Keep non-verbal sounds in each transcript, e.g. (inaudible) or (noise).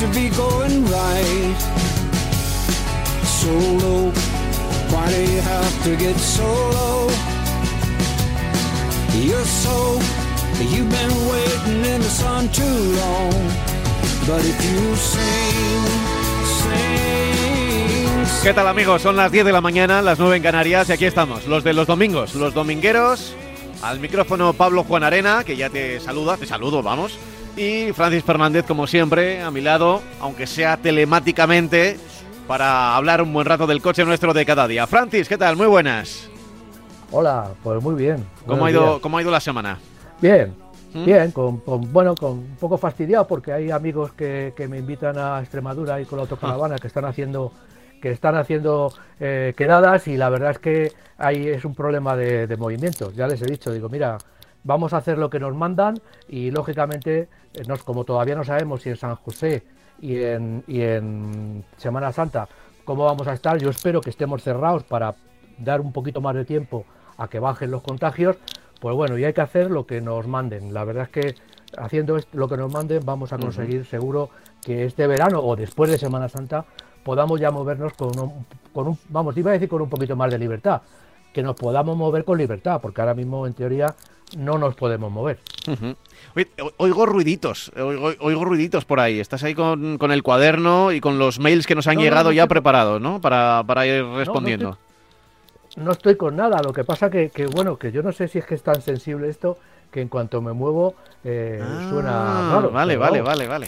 to be going right. Why do you have to get? You're so, you've been waiting in the sun too long. But if you sing, sing, ¿Qué tal amigos? Son las 10 de la mañana, las 9 en Canarias y aquí estamos, los de los domingos, los domingueros. Al micrófono Pablo Juan Arena, que ya te saluda, te saludo, vamos. Y Francis Fernández, como siempre, a mi lado, aunque sea telemáticamente, para hablar un buen rato del coche nuestro de cada día. Francis, ¿qué tal? Muy buenas. Hola, pues muy bien. ¿Cómo ha ido, días. cómo ha ido la semana? Bien, ¿Mm? bien, con, con- bueno, con un poco fastidiado porque hay amigos que, que me invitan a Extremadura y con la autocaravana que están haciendo que están haciendo eh, quedadas y la verdad es que ahí es un problema de, de movimiento. Ya les he dicho, digo, mira, vamos a hacer lo que nos mandan y lógicamente, eh, nos, como todavía no sabemos si en San José y en, y en Semana Santa cómo vamos a estar, yo espero que estemos cerrados para dar un poquito más de tiempo a que bajen los contagios, pues bueno, y hay que hacer lo que nos manden. La verdad es que haciendo lo que nos manden vamos a conseguir seguro que este verano o después de Semana Santa podamos ya movernos con un, con un, vamos, iba a decir con un poquito más de libertad, que nos podamos mover con libertad, porque ahora mismo en teoría no nos podemos mover. Oye, oigo ruiditos, oigo, oigo ruiditos por ahí. Estás ahí con, con el cuaderno y con los mails que nos han No, llegado no ya preparados, ¿no? Para, para ir respondiendo. No estoy con nada, lo que pasa que, que bueno, que yo no sé si es que es tan sensible esto que en cuanto me muevo eh, suena Ah, raro. Vale, vale, vamos. vale, vale.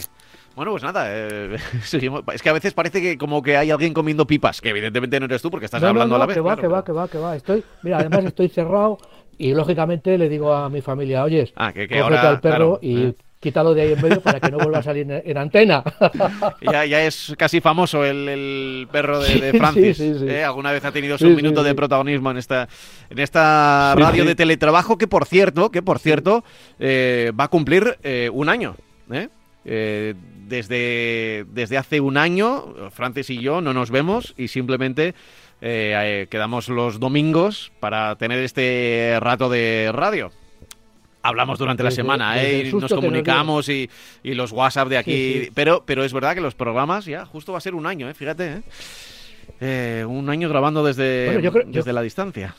Bueno, pues nada, eh, (laughs) seguimos. es que a veces parece que como que hay alguien comiendo pipas, que evidentemente no eres tú porque estás No, hablando no, a la vez. que va, claro, que va, que va, que va. Estoy, mira, además estoy cerrado y lógicamente le digo a mi familia, oye, Ah, que, que cógete ahora, al perro claro, y eh, quítalo de ahí en medio para que no vuelva a salir en, en antena. (laughs) ya, ya es casi famoso el, el perro de, de Sí, Francis. sí, sí. ¿eh? Alguna vez ha tenido su minuto de protagonismo en esta, en esta radio de teletrabajo que, por cierto, que por cierto, eh, va a cumplir eh, un año. ¿eh? Eh, desde, desde hace un año, Francis y yo no nos vemos y simplemente eh, eh, quedamos los domingos para tener este rato de radio. Hablamos durante la Desde- semana, desde ¿eh? y nos comunicamos y, y los WhatsApp de aquí. Sí, sí. Pero, pero es verdad que los programas ya justo va a ser un año, ¿eh? fíjate. ¿eh? Eh, un año grabando desde, Bueno, yo creo- yo- desde la distancia.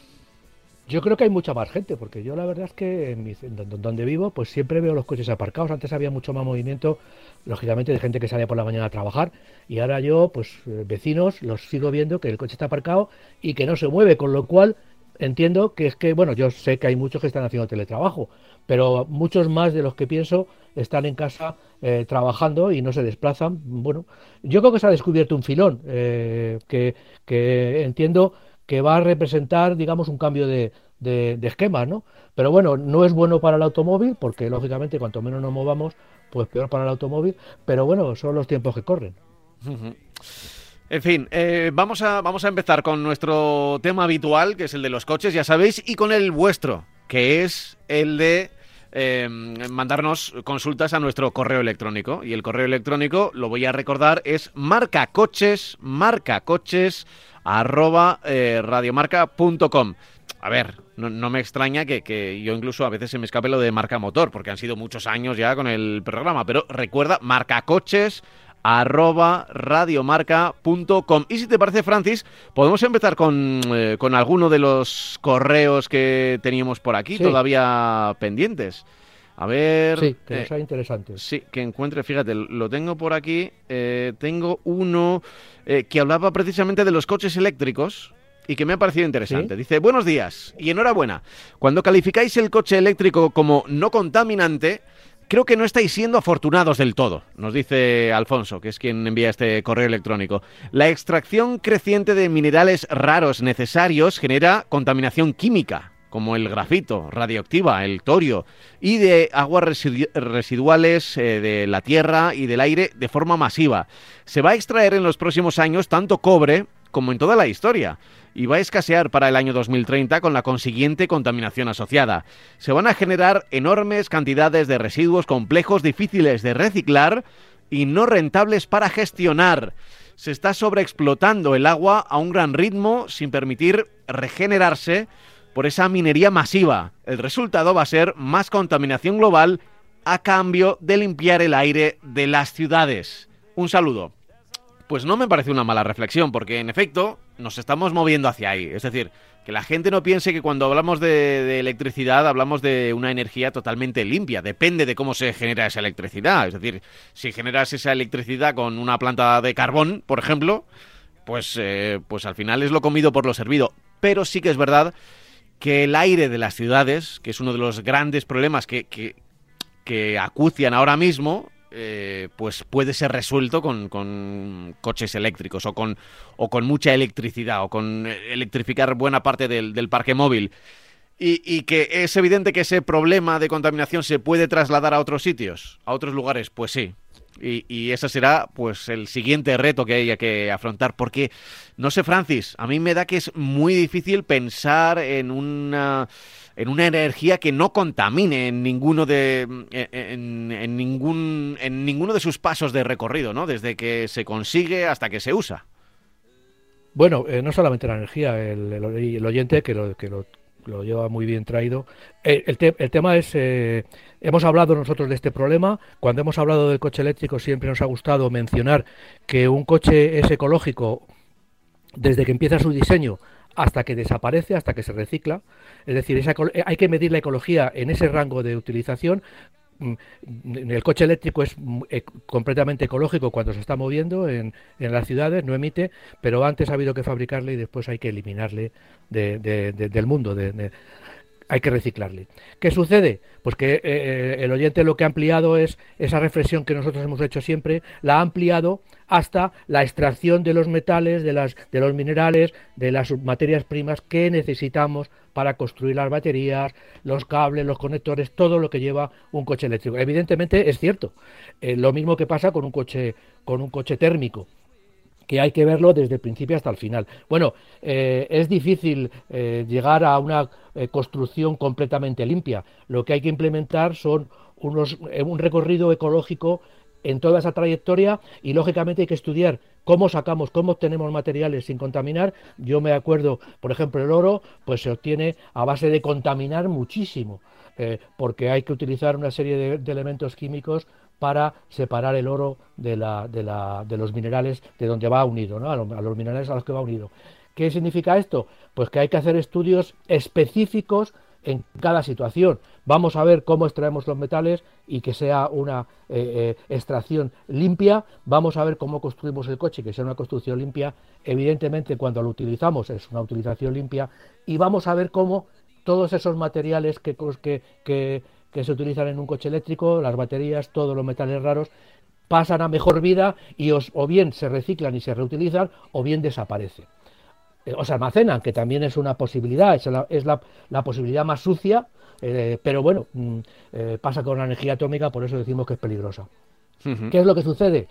Yo creo que hay mucha más gente, porque yo la verdad es que en mi- donde vivo, pues siempre veo los coches aparcados. Antes había mucho más movimiento, lógicamente, de gente que salía por la mañana a trabajar. Y ahora yo, pues eh, vecinos, los sigo viendo que el coche está aparcado y que no se mueve, con lo cual entiendo que es que, bueno, yo sé que hay muchos que están haciendo teletrabajo, pero muchos más de los que pienso están en casa eh, trabajando y no se desplazan. Bueno, yo creo que se ha descubierto un filón eh, que, que entiendo que va a representar, digamos, un cambio de, de, de esquema, ¿no? Pero bueno, no es bueno para el automóvil, porque lógicamente cuanto menos nos movamos, pues peor para el automóvil, pero bueno, son los tiempos que corren. En fin, eh, vamos, a, vamos a empezar con nuestro tema habitual, que es el de los coches, ya sabéis, y con el vuestro, que es el de eh, mandarnos consultas a nuestro correo electrónico. Y el correo electrónico, lo voy a recordar, es marcacoches, marcacoches, arroba eh, radiomarca.com. A ver, no, no me extraña que, que yo incluso a veces se me escape lo de marca motor, porque han sido muchos años ya con el programa, pero recuerda, marcacoches arroba radiomarca.com. Y si te parece, Francis, podemos empezar con, eh, con alguno de los correos que teníamos por aquí Sí. todavía pendientes. A ver. Sí, que eh, los hay interesantes. Sí, que encuentre, fíjate, lo tengo por aquí. eh, tengo uno eh, que hablaba precisamente de los coches eléctricos y que me ha parecido interesante. Sí. Dice, buenos días y enhorabuena. Cuando calificáis el coche eléctrico como no contaminante, creo que no estáis siendo afortunados del todo, nos dice Alfonso, que es quien envía este correo electrónico. La extracción creciente de minerales raros necesarios genera contaminación química como el grafito, radioactiva, el torio, y de aguas residu- residuales eh, de la tierra y del aire de forma masiva. Se va a extraer en los próximos años tanto cobre como en toda la historia, y va a escasear para el año 2030 con la consiguiente contaminación asociada. Se van a generar enormes cantidades de residuos complejos difíciles de reciclar y no rentables para gestionar. Se está sobreexplotando el agua a un gran ritmo sin permitir regenerarse por esa minería masiva. El resultado va a ser más contaminación global a cambio de limpiar el aire de las ciudades. Un saludo. Pues no me parece una mala reflexión, porque en efecto nos estamos moviendo hacia ahí. Es decir, que la gente no piense que cuando hablamos de, electricidad hablamos de una energía totalmente limpia. Depende de cómo se genera esa electricidad. Es decir, si generas esa electricidad con una planta de carbón, por ejemplo, pues, eh, pues al final es lo comido por lo servido. Pero sí que es verdad que el aire de las ciudades, que es uno de los grandes problemas que, que, que acucian ahora mismo, eh, pues puede ser resuelto con, coches eléctricos o con, o con mucha electricidad o con electrificar buena parte del, parque móvil. Y, que es evidente que ese problema de contaminación se puede trasladar a otros sitios, a otros lugares, pues sí. Y, y, ese será pues el siguiente reto que haya que afrontar. Porque, no sé, Francis, a mí me da que es muy difícil pensar en una en una energía que no contamine en ninguno de en, ningún en ninguno de sus pasos de recorrido, ¿no? Desde que se consigue hasta que se usa. Bueno, eh, no solamente la energía, el, oyente que lo, que lo, lleva muy bien traído. Eh, el, el, tema es, eh, hemos hablado nosotros de este problema, cuando hemos hablado del coche eléctrico siempre nos ha gustado mencionar que un coche es ecológico desde que empieza su diseño hasta que desaparece, hasta que se recicla. Es decir, eh, hay que medir la ecología en ese rango de utilización. Mm, el coche eléctrico es mm, e, completamente ecológico cuando se está moviendo en, las ciudades, no emite, pero antes ha habido que fabricarle y después hay que eliminarle del mundo. Hay que reciclarle. ¿Qué sucede? Pues que eh, eh, el oyente lo que ha ampliado es esa reflexión que nosotros hemos hecho siempre, la ha ampliado hasta la extracción de los metales, de, las, de los minerales, de las materias primas que necesitamos para construir las baterías, los cables, los conectores, todo lo que lleva un coche eléctrico. Evidentemente es cierto. Eh, lo mismo que pasa con un coche, con un coche térmico que hay que verlo desde el principio hasta el final. Bueno, eh, es difícil eh, llegar a una eh, construcción completamente limpia. Lo que hay que implementar son unos, un recorrido ecológico en toda esa trayectoria y lógicamente hay que estudiar cómo sacamos, cómo obtenemos materiales sin contaminar. Yo me acuerdo, por ejemplo, el oro, pues se obtiene a base de contaminar muchísimo, porque hay que utilizar una serie de elementos químicos para separar el oro de, la, de, la, de los minerales de donde va unido, ¿no? a, los minerales a los que va unido. ¿Qué significa esto? Pues que hay que hacer estudios específicos en cada situación. Vamos a ver cómo extraemos los metales y que sea una eh, eh, extracción limpia. Vamos a ver cómo construimos el coche, que sea una construcción limpia. Evidentemente, cuando lo utilizamos es una utilización limpia. Y vamos a ver cómo todos esos materiales que, que se utilizan en un coche eléctrico, las baterías, todos los metales raros, pasan a mejor vida y o bien se reciclan y se reutilizan o bien desaparecen. Eh, o se almacenan, que también es una posibilidad, es la, es la, posibilidad más sucia, eh, pero bueno, mm, eh, pasa con la energía atómica, por eso decimos que es peligrosa. ¿Qué es lo que sucede?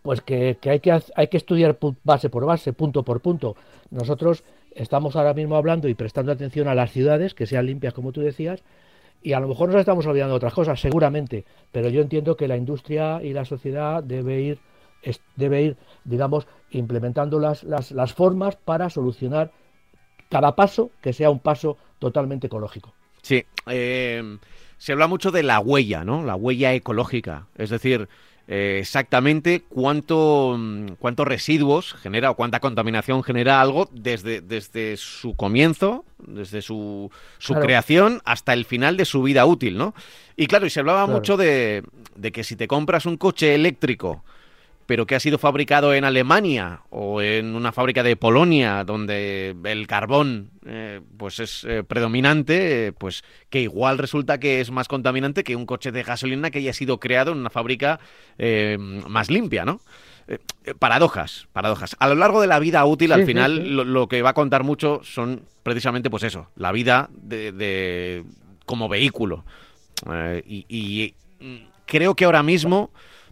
Pues que, hay que hay que estudiar base por base, punto por punto. Nosotros estamos ahora mismo hablando y prestando atención a las ciudades, que sean limpias, como tú decías, y a lo mejor nos estamos olvidando de otras cosas, seguramente, pero yo entiendo que la industria y la sociedad debe ir, debe ir digamos, implementando las, las, las formas para solucionar cada paso que sea un paso totalmente ecológico. Sí, eh, se habla mucho de la huella, ¿no? La huella ecológica, es decir, eh, exactamente cuánto, mm, cuántos residuos genera o cuánta contaminación genera algo desde, desde su comienzo, desde su, su creación hasta el final de su vida útil, ¿no? Y claro, y se hablaba mucho de, de que si te compras un coche eléctrico pero que ha sido fabricado en Alemania o en una fábrica de Polonia donde el carbón eh, pues es eh, predominante, pues que igual resulta que es más contaminante que un coche de gasolina que haya sido creado en una fábrica eh, más limpia, ¿no? paradojas, paradojas. A lo largo de la vida útil, al final, Lo, que va a contar mucho son precisamente, pues eso, la vida de, como vehículo. y, y mm, creo que ahora mismo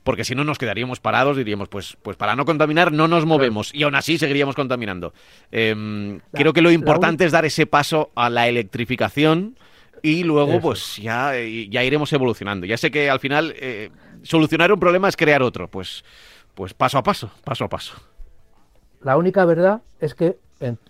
porque si no nos quedaríamos parados, diríamos, pues, pues para no contaminar no nos movemos y aún así seguiríamos contaminando. Em, creo que lo importante es dar ese paso a la electrificación y luego pues ya, ya iremos evolucionando. Ya sé que al final eh, solucionar un problema es crear otro, pues, pues paso a paso, paso a paso. La única verdad es que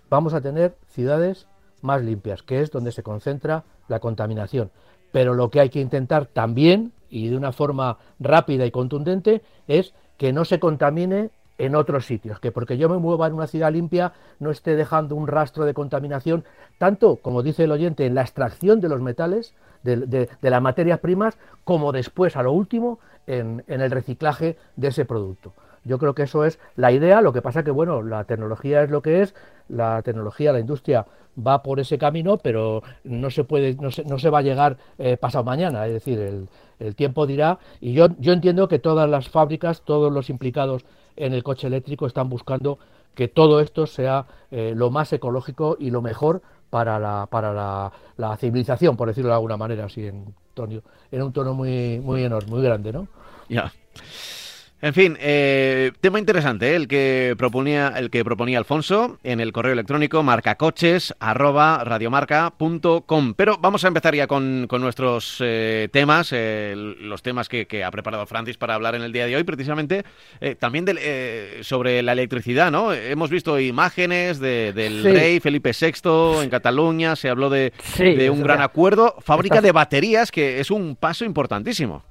vamos a tener ciudades más limpias, que es donde se concentra la contaminación. Pero lo que hay que intentar también, y de una forma rápida y contundente, es que no se contamine en otros sitios, que porque yo me mueva en una ciudad limpia no esté dejando un rastro de contaminación, tanto, como dice el oyente, en la extracción de los metales, de, las materias primas, como después, a lo último, en, en el reciclaje de ese producto. Yo creo que eso es la idea, lo que pasa que, bueno, la tecnología es lo que es, la tecnología, la industria va por ese camino, pero no se puede, no se, no se va a llegar eh, pasado mañana, es decir, el, el, tiempo dirá, y yo, yo entiendo que todas las fábricas, todos los implicados en el coche eléctrico están buscando que todo esto sea eh, lo más ecológico y lo mejor para la, para la, la, civilización, por decirlo de alguna manera, así en, en un tono muy, muy enorme, muy grande, ¿no? Ya. En fin, eh, tema interesante, ¿eh? el que proponía el que proponía Alfonso en el correo electrónico marcacoches@radiomarca.com. Pero vamos a empezar ya con, nuestros eh, temas, los temas que, ha preparado Francis para hablar en el día de hoy, precisamente también sobre la electricidad, ¿no? Hemos visto imágenes del rey Felipe VI en Cataluña, se habló de, de un gran acuerdo, fábrica de baterías, que es un paso importantísimo.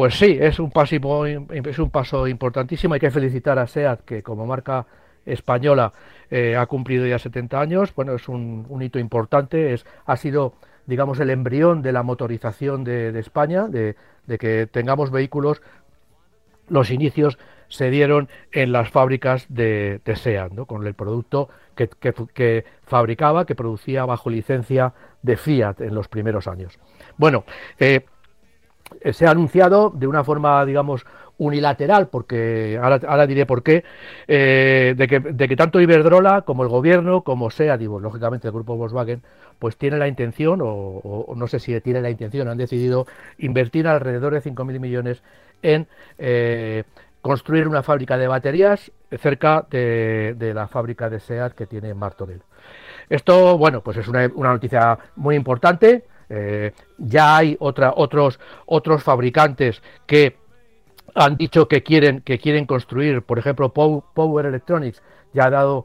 Pues sí, es un, paso, es un paso importantísimo. Hay que felicitar a SEAT, que como marca española eh, ha cumplido ya 70 años. Bueno, es un, hito importante. Es, ha sido, digamos, el embrión de la motorización de, España, de, que tengamos vehículos. Los inicios se dieron en las fábricas de, SEAT, ¿no? con el producto que, fabricaba, que producía bajo licencia de Fiat en los primeros años. Bueno, eh, se ha anunciado de una forma, digamos, unilateral, porque ahora, diré por qué, eh, de, que, de, que, tanto Iberdrola como el gobierno, como sea, digo, lógicamente el grupo Volkswagen, pues tiene la intención, o, no sé si tiene la intención, han decidido invertir alrededor de 5.000 millones en eh, construir una fábrica de baterías cerca de, la fábrica de SEAT que tiene Martorell. Esto, bueno, pues es una noticia muy importante, eh, ya hay otra, otros, otros fabricantes que han dicho que quieren, que quieren construir, por ejemplo, Power Electronics ya ha dado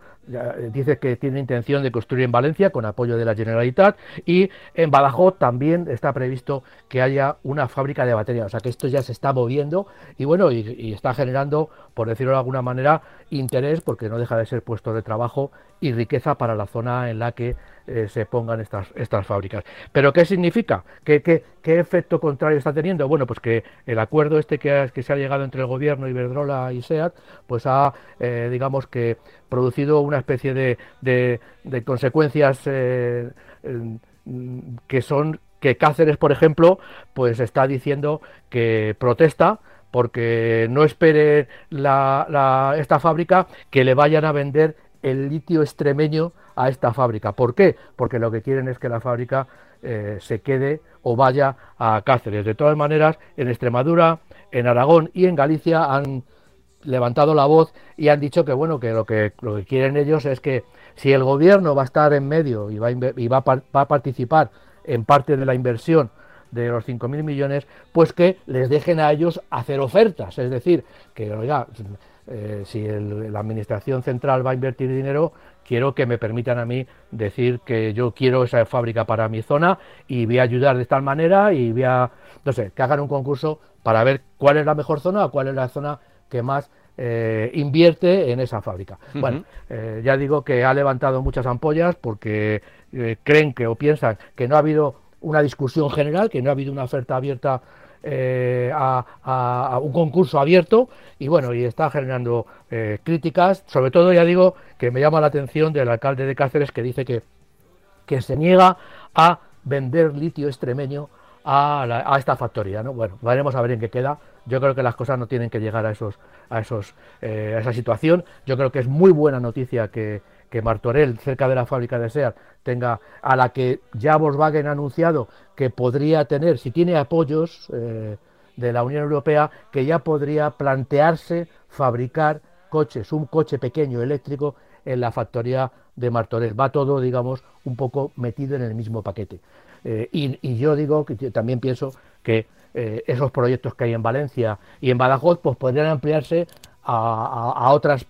dice que tiene intención de construir en Valencia con apoyo de la Generalitat y en Badajoz también está previsto que haya una fábrica de baterías, o sea que esto ya se está moviendo y bueno, y, está generando, por decirlo de alguna manera, interés porque no deja de ser puesto de trabajo y riqueza para la zona en la que eh, se pongan estas, estas fábricas. ¿Pero qué significa? ¿Qué, ¿Qué, qué, efecto contrario está teniendo? Bueno, pues que el acuerdo este que, que se ha llegado entre el gobierno, Iberdrola y SEAT, pues ha, eh, digamos que, producido una especie de, de, consecuencias eh, que son que Cáceres, por ejemplo, pues está diciendo que protesta porque no espere la, esta fábrica que le vayan a vender el litio extremeño a esta fábrica. ¿Por qué? Porque lo que quieren es que la fábrica eh, se quede o vaya a Cáceres. De todas maneras, en Extremadura, en Aragón y en Galicia han levantado la voz y han dicho que bueno que lo que lo que quieren ellos es que si el gobierno va a estar en medio y va a, y va a, participar en parte de la inversión de los 5.000 millones, pues que les dejen a ellos hacer ofertas. Es decir, que oiga, eh, si la Administración Central va a invertir dinero, quiero que me permitan a mí decir que yo quiero esa fábrica para mi zona y voy a ayudar de tal manera y voy a, no sé, que hagan un concurso para ver cuál es la mejor zona o cuál es la zona que más eh, invierte en esa fábrica. Bueno, eh, ya digo que ha levantado muchas ampollas porque eh, creen que o piensan que no ha habido una discusión general, que no ha habido una oferta abierta a, un concurso abierto y bueno, y está generando críticas, sobre todo ya digo que me llama la atención del alcalde de Cáceres que dice que, que se niega a vender litio extremeño a, esta factoría. ¿no? Bueno, veremos a ver en qué queda. Yo creo que las cosas no tienen que llegar a, esos, a, esos, eh, a esa situación. Yo creo que es muy buena noticia que, que Martorell, cerca de la fábrica de SEAT, tenga, a la que ya Volkswagen ha anunciado que podría tener, si tiene apoyos eh, de la Unión Europea, que ya podría plantearse fabricar coches, un coche pequeño eléctrico en la factoría de Martorell. Va todo, digamos, un poco metido en el mismo paquete. Eh, y, yo digo que también pienso que eh, esos proyectos que hay en Valencia y en Badajoz pues podrían ampliarse a, otras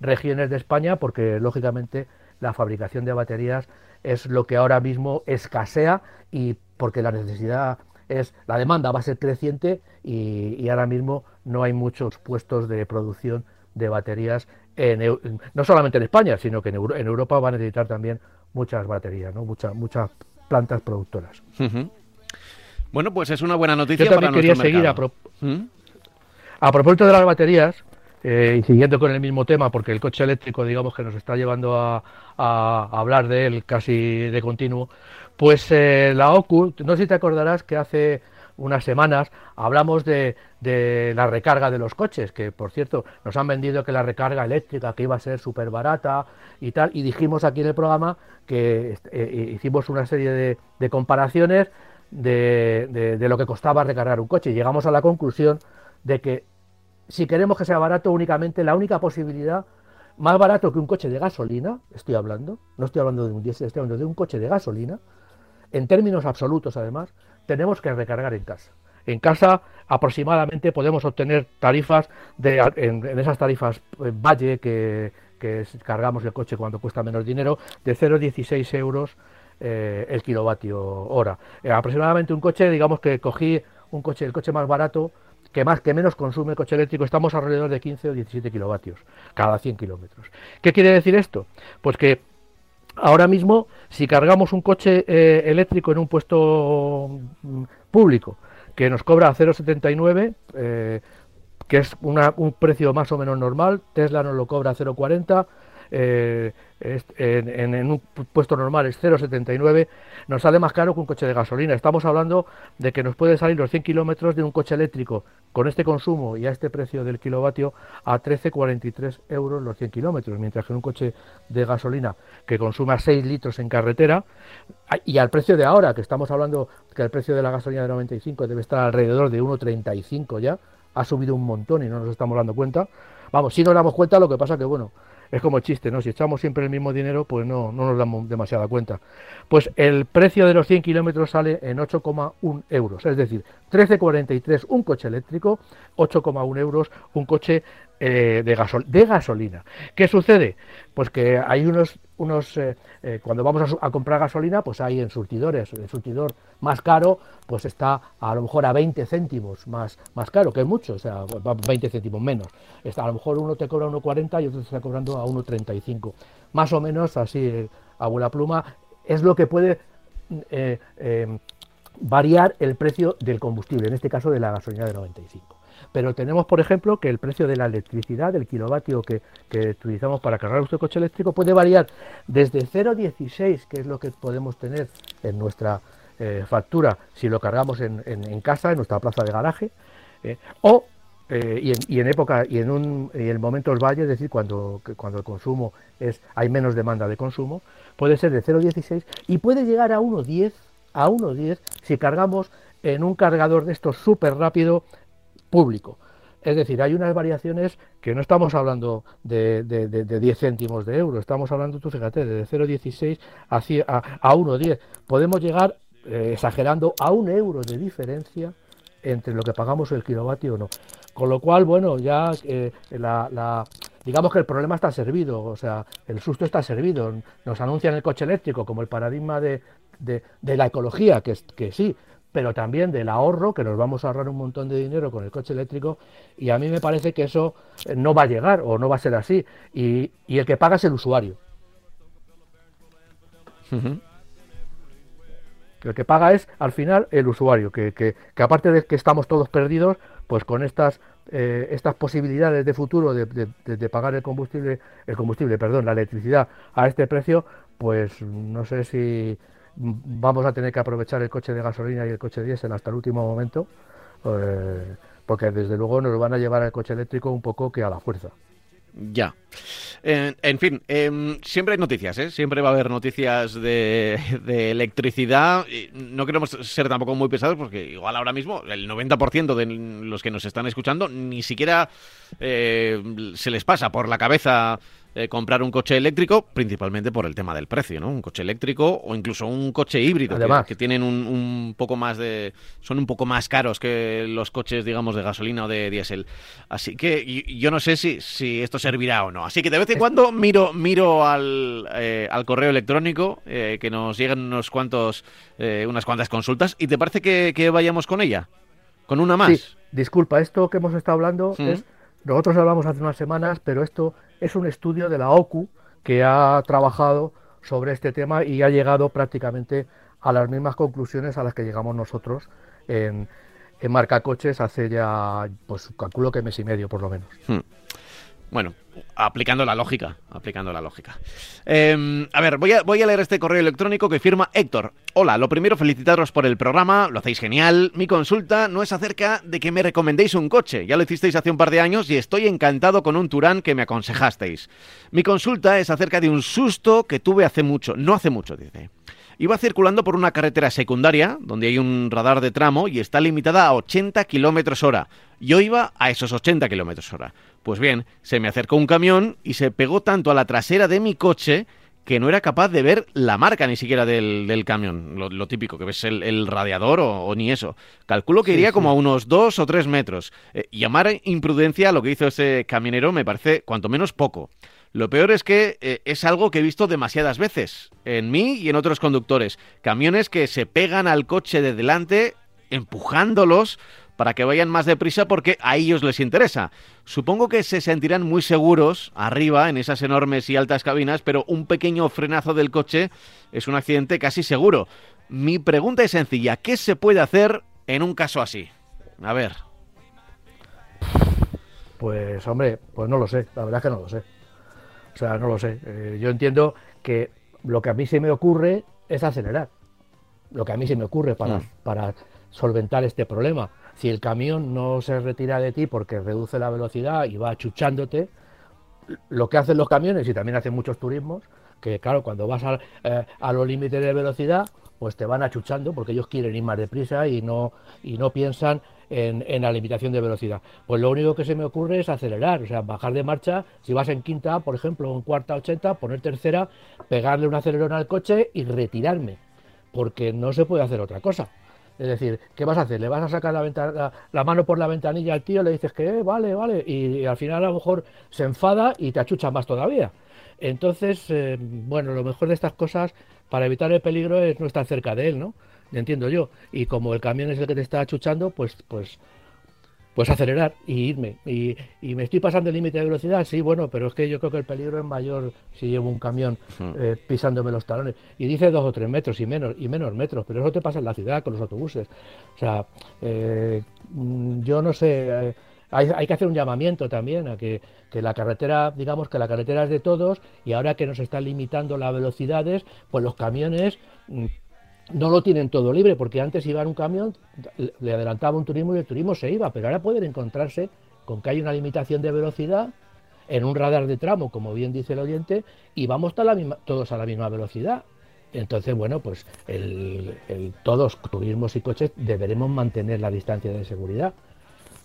regiones de España porque lógicamente la fabricación de baterías es lo que ahora mismo escasea y porque la necesidad es, la demanda va a ser creciente y, ahora mismo no hay muchos puestos de producción de baterías, en, no solamente en España, sino que en, Europa va a necesitar también muchas baterías, ¿no? muchas, muchas plantas productoras. Bueno, pues es una buena noticia. Yo también quería seguir a, a propósito de las baterías, eh, y siguiendo con el mismo tema, porque el coche eléctrico, digamos que nos está llevando a, hablar de él casi de continuo, pues eh, la OCU, no sé si te acordarás que hace unas semanas hablamos de, la recarga de los coches, que por cierto nos han vendido que la recarga eléctrica que iba a ser súper barata y tal, y dijimos aquí en el programa que eh, hicimos una serie de, comparaciones de, de, lo que costaba recargar un coche. Llegamos a la conclusión de que si queremos que sea barato, únicamente la única posibilidad, más barato que un coche de gasolina, estoy hablando, no estoy hablando de un diésel, estoy hablando de un coche de gasolina, en términos absolutos además, tenemos que recargar en casa. En casa aproximadamente podemos obtener tarifas de, en, esas tarifas eh, Valle que, cargamos el coche cuando cuesta menos dinero, de 0,16 euros eh, el kilovatio hora. Eh, aproximadamente un coche, digamos que cogí un coche, el coche más barato, que más que menos consume el coche eléctrico, estamos alrededor de 15 o 17 kilovatios cada 100 kilómetros. ¿Qué quiere decir esto? Pues que ahora mismo, si cargamos un coche eh, eléctrico en un puesto mm, público que nos cobra 0,79, eh, que es un precio más o menos normal, Tesla nos lo cobra 0,40, eh, en, un puesto normal es 0,79, nos sale más caro que un coche de gasolina. Estamos hablando de que nos puede salir los 100 kilómetros de un coche eléctrico con este consumo y a este precio del kilovatio a 13,43 euros los 100 kilómetros, mientras que en un coche de gasolina que consuma 6 litros en carretera y al precio de ahora, que estamos hablando que el precio de la gasolina de 95 debe estar alrededor de 1,35 ya, ha subido un montón y no nos estamos dando cuenta. Vamos, si nos damos cuenta, lo que pasa que, bueno, es como chiste, ¿no? Si echamos siempre el mismo dinero, pues no, no nos damos demasiada cuenta. Pues el precio de los 100 kilómetros sale en 8,1 euros, es decir, 13,43 un coche eléctrico, 8,1 euros un coche eh, de, gasol de gasolina. ¿Qué sucede? Pues que hay unos, unos eh, eh, cuando vamos a, comprar gasolina, pues hay en surtidores, el surtidor más caro, pues está a lo mejor a 20 céntimos más, más caro, que es mucho, o sea, 20 céntimos menos. Está, a lo mejor uno te cobra 1,40 y otro te está cobrando a 1,35. Más o menos así, abuela pluma, es lo que puede variar el precio del combustible, en este caso de la gasolina de 95. Pero tenemos, por ejemplo, que el precio de la electricidad, del kilovatio que, utilizamos para cargar nuestro coche eléctrico, puede variar desde 0,16, que es lo que podemos tener en nuestra eh, factura si lo cargamos en, casa, en nuestra plaza de garaje, eh, o eh, y, en, época y en un y en momentos valle, es decir, cuando, cuando el consumo es hay menos demanda de consumo, puede ser de 0,16 y puede llegar a 1,10 a 1,10 si cargamos en un cargador de estos súper rápido público. Es decir, hay unas variaciones que no estamos hablando de, de, 10 céntimos de euro, estamos hablando, tú fíjate, de 0,16 a, a, 1,10. Podemos llegar, eh, exagerando, a un euro de diferencia entre lo que pagamos el kilovatio o no. Con lo cual, bueno, ya eh, la, digamos que el problema está servido, o sea, el susto está servido. Nos anuncian el coche eléctrico como el paradigma de, la ecología, que, que sí, pero también del ahorro, que nos vamos a ahorrar un montón de dinero con el coche eléctrico, y a mí me parece que eso eh, no va a llegar o no va a ser así, y, el que paga es el usuario. El que paga es al final el usuario, que, que, aparte de que estamos todos perdidos, pues con estas eh, estas posibilidades de futuro de, de, pagar el combustible, el combustible, perdón, la electricidad a este precio, pues no sé si vamos a tener que aprovechar el coche de gasolina y el coche diésel hasta el último momento, eh, porque desde luego nos van a llevar al coche eléctrico un poco que a la fuerza. Ya. en fin, em, siempre hay noticias, ¿eh? Siempre va a haber noticias de, electricidad. No queremos ser tampoco muy pesados porque igual ahora mismo el 90% de los que nos están escuchando ni siquiera eh, se les pasa por la cabeza eh, comprar un coche eléctrico, principalmente por el tema del precio, ¿no? Un coche eléctrico o incluso un coche híbrido, Además. que, que tienen un, un poco más de... son un poco más caros que los coches, digamos, de gasolina o de diésel. Así que y- yo no sé si, si esto servirá o no. Así que de vez en cuando miro, miro al, eh, al correo electrónico, eh, que nos llegan unos cuantos, eh, unas cuantas consultas, y ¿te parece que, que vayamos con ella? ¿Con una más? Sí, disculpa, esto que hemos estado hablando Mm. es, nosotros hablamos hace unas semanas, pero esto es un estudio de la OCU que ha trabajado sobre este tema y ha llegado prácticamente a las mismas conclusiones a las que llegamos nosotros en, en Marca Coches hace ya, pues calculo que mes y medio por lo menos. Hmm. Bueno, aplicando la lógica, aplicando la lógica. Eh, a ver, voy a, voy a leer este correo electrónico que firma Héctor. Hola, lo primero felicitaros por el programa, lo hacéis genial. Mi consulta no es acerca de que me recomendéis un coche, ya lo hicisteis hace un par de años y estoy encantado con un Turán que me aconsejasteis. Mi consulta es acerca de un susto que tuve hace mucho, no hace mucho, dice. Iba circulando por una carretera secundaria, donde hay un radar de tramo y está limitada a 80 kilómetros hora. Yo iba a esos 80 kilómetros hora. Pues bien, se me acercó un camión y se pegó tanto a la trasera de mi coche que no era capaz de ver la marca ni siquiera del, del camión. Lo, lo típico, que ves el, el radiador o, o ni eso. Calculo que Sí, iría sí. como a unos dos o tres metros. Eh, llamar imprudencia a lo que hizo ese camionero me parece cuanto menos poco. Lo peor es que eh, es algo que he visto demasiadas veces, en mí y en otros conductores. Camiones que se pegan al coche de delante, empujándolos para que vayan más deprisa porque a ellos les interesa. Supongo que se sentirán muy seguros arriba en esas enormes y altas cabinas, pero un pequeño frenazo del coche es un accidente casi seguro. Mi pregunta es sencilla, ¿qué se puede hacer en un caso así? A ver. Pues hombre, pues no lo sé, la verdad es que no lo sé. O sea, no lo sé. Eh, yo entiendo que lo que a mí se me ocurre es acelerar. Lo que a mí se me ocurre para, Mm. para solventar este problema. Si el camión no se retira de ti porque reduce la velocidad y va achuchándote, lo que hacen los camiones y también hacen muchos turismos, que claro, cuando vas a, eh, a los límites de velocidad, pues te van achuchando porque ellos quieren ir más deprisa y no, y no piensan en, en la limitación de velocidad. Pues lo único que se me ocurre es acelerar, o sea, bajar de marcha, si vas en quinta, por ejemplo, o en cuarta 80, poner tercera, pegarle un acelerón al coche y retirarme, porque no se puede hacer otra cosa. Es decir, ¿qué vas a hacer? ¿Le vas a sacar la, venta- la, mano por la ventanilla al tío? Le dices que "Eh, vale, vale, y, y al final a lo mejor se enfada y te achucha más todavía. Entonces, eh, bueno, lo mejor de estas cosas para evitar el peligro es no estar cerca de él, ¿no? Entiendo yo. Y como el camión es el que te está achuchando, pues, pues, pues acelerar y irme. Y, y me estoy pasando el límite de velocidad, sí, bueno, pero es que yo creo que el peligro es mayor si llevo un camión eh, pisándome los talones. Y dice dos o tres metros y menos, y menos metros, pero eso te pasa en la ciudad con los autobuses. O sea, eh, mm, yo no sé. eh, hay, hay que hacer un llamamiento también a que, la carretera, digamos que la carretera es de todos y ahora que nos están limitando las velocidades, pues los camiones mm, no lo tienen todo libre, porque antes iba un camión, le- adelantaba un turismo y el turismo se iba, pero ahora pueden encontrarse con que hay una limitación de velocidad en un radar de tramo, como bien dice el oyente, y vamos la misma- todos a la misma velocidad. Entonces, bueno, pues el- todos, turismos y coches, deberemos mantener la distancia de seguridad.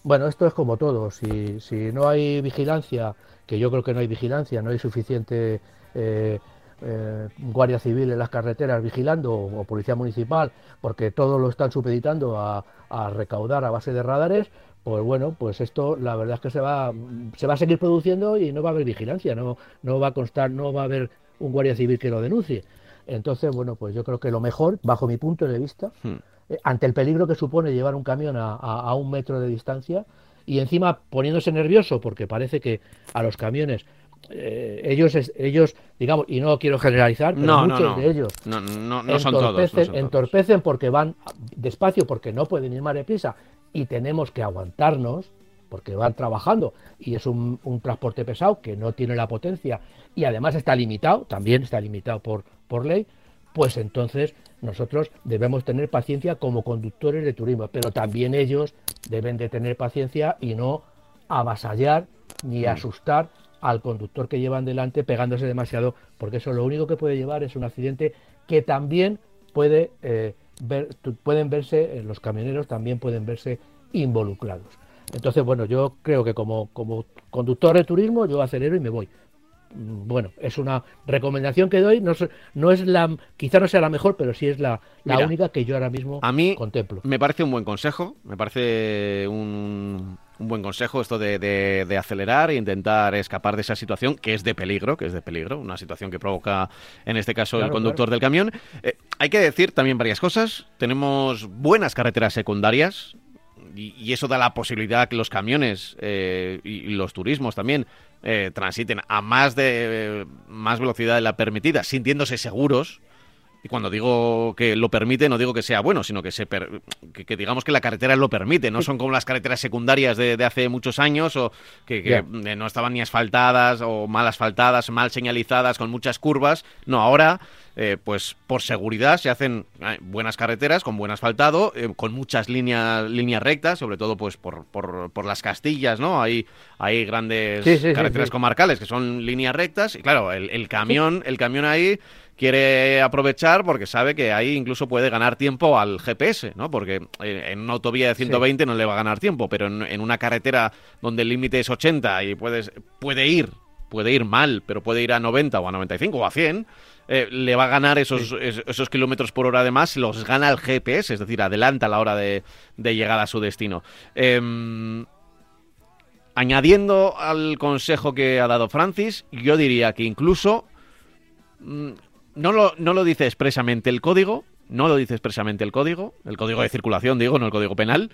Bueno, esto es como todo. Si, si no hay vigilancia, que yo creo que no hay vigilancia, no hay suficiente eh, eh, guardia civil en las carreteras vigilando o, policía municipal, porque todo lo están supeditando a, a recaudar a base de radares, pues bueno, pues esto la verdad es que se va, se va a seguir produciendo y no va a haber vigilancia, no, no va a constar, no va a haber un guardia civil que lo denuncie. Entonces, bueno, pues yo creo que lo mejor, bajo mi punto de vista, Hmm. Eh, ante el peligro que supone llevar un camión a, a- a un metro de distancia y encima poniéndose nervioso porque parece que a los camiones eh, ellos ellos digamos y no quiero generalizar pero No, no, muchos no. de ellos No, no, no son todos. no entorpecen, son todos. entorpecen porque van despacio porque no pueden ir más deprisa y tenemos que aguantarnos porque van trabajando y es un, un transporte pesado que no tiene la potencia y además está limitado, también está limitado por, por ley, pues entonces nosotros debemos tener paciencia como conductores de turismo, pero también ellos deben de tener paciencia y no avasallar ni asustar al conductor que llevan delante pegándose demasiado, porque eso lo único que puede llevar es un accidente que también puede eh, ver, pueden verse, eh, los camioneros también pueden verse involucrados. Entonces, bueno, yo creo que como, como conductor de turismo yo acelero y me voy. Mm, bueno, es una recomendación que doy, no, no es la, quizá no sea la mejor, pero sí es la, la única que yo ahora mismo a mí contemplo. Me parece un buen consejo, me parece un, un buen consejo esto de, de, acelerar e intentar escapar de esa situación que es de peligro, que es de peligro, una situación que provoca en este caso el conductor del camión. Eh, hay que decir también varias cosas. Tenemos buenas carreteras secundarias, y, eso da la posibilidad que los camiones eh, y, los turismos también eh, transiten a más de más velocidad de la permitida, sintiéndose seguros, y cuando digo que lo permite, no digo que sea bueno, sino que, se que, digamos que la carretera lo permite. No son como las carreteras secundarias de, hace muchos años o que, eh, no estaban ni asfaltadas o mal asfaltadas, mal señalizadas, con muchas curvas. No, ahora, eh, pues por seguridad se hacen eh, buenas carreteras con buen asfaltado, con muchas líneas, líneas rectas, sobre todo pues por, por, las Castillas, ¿no? Hay, hay grandes carreteras comarcales que son líneas rectas y claro, el, el camión, el camión ahí quiere aprovechar porque sabe que ahí incluso puede ganar tiempo al GPS, ¿no? Porque eh, en una autovía de 120 no le va a ganar tiempo, pero en, una carretera donde el límite es 80 y puedes, puede ir, puede ir mal, pero puede ir a 90 o a 95 o a 100, eh, le va a ganar esos, esos kilómetros por hora de más, los gana el GPS, es decir, adelanta la hora de, de llegar a su destino. Em, añadiendo al consejo que ha dado Francis, yo diría que incluso mm, no lo, no lo dice expresamente el código, no lo dice expresamente el código, el código de circulación, digo, no el código penal,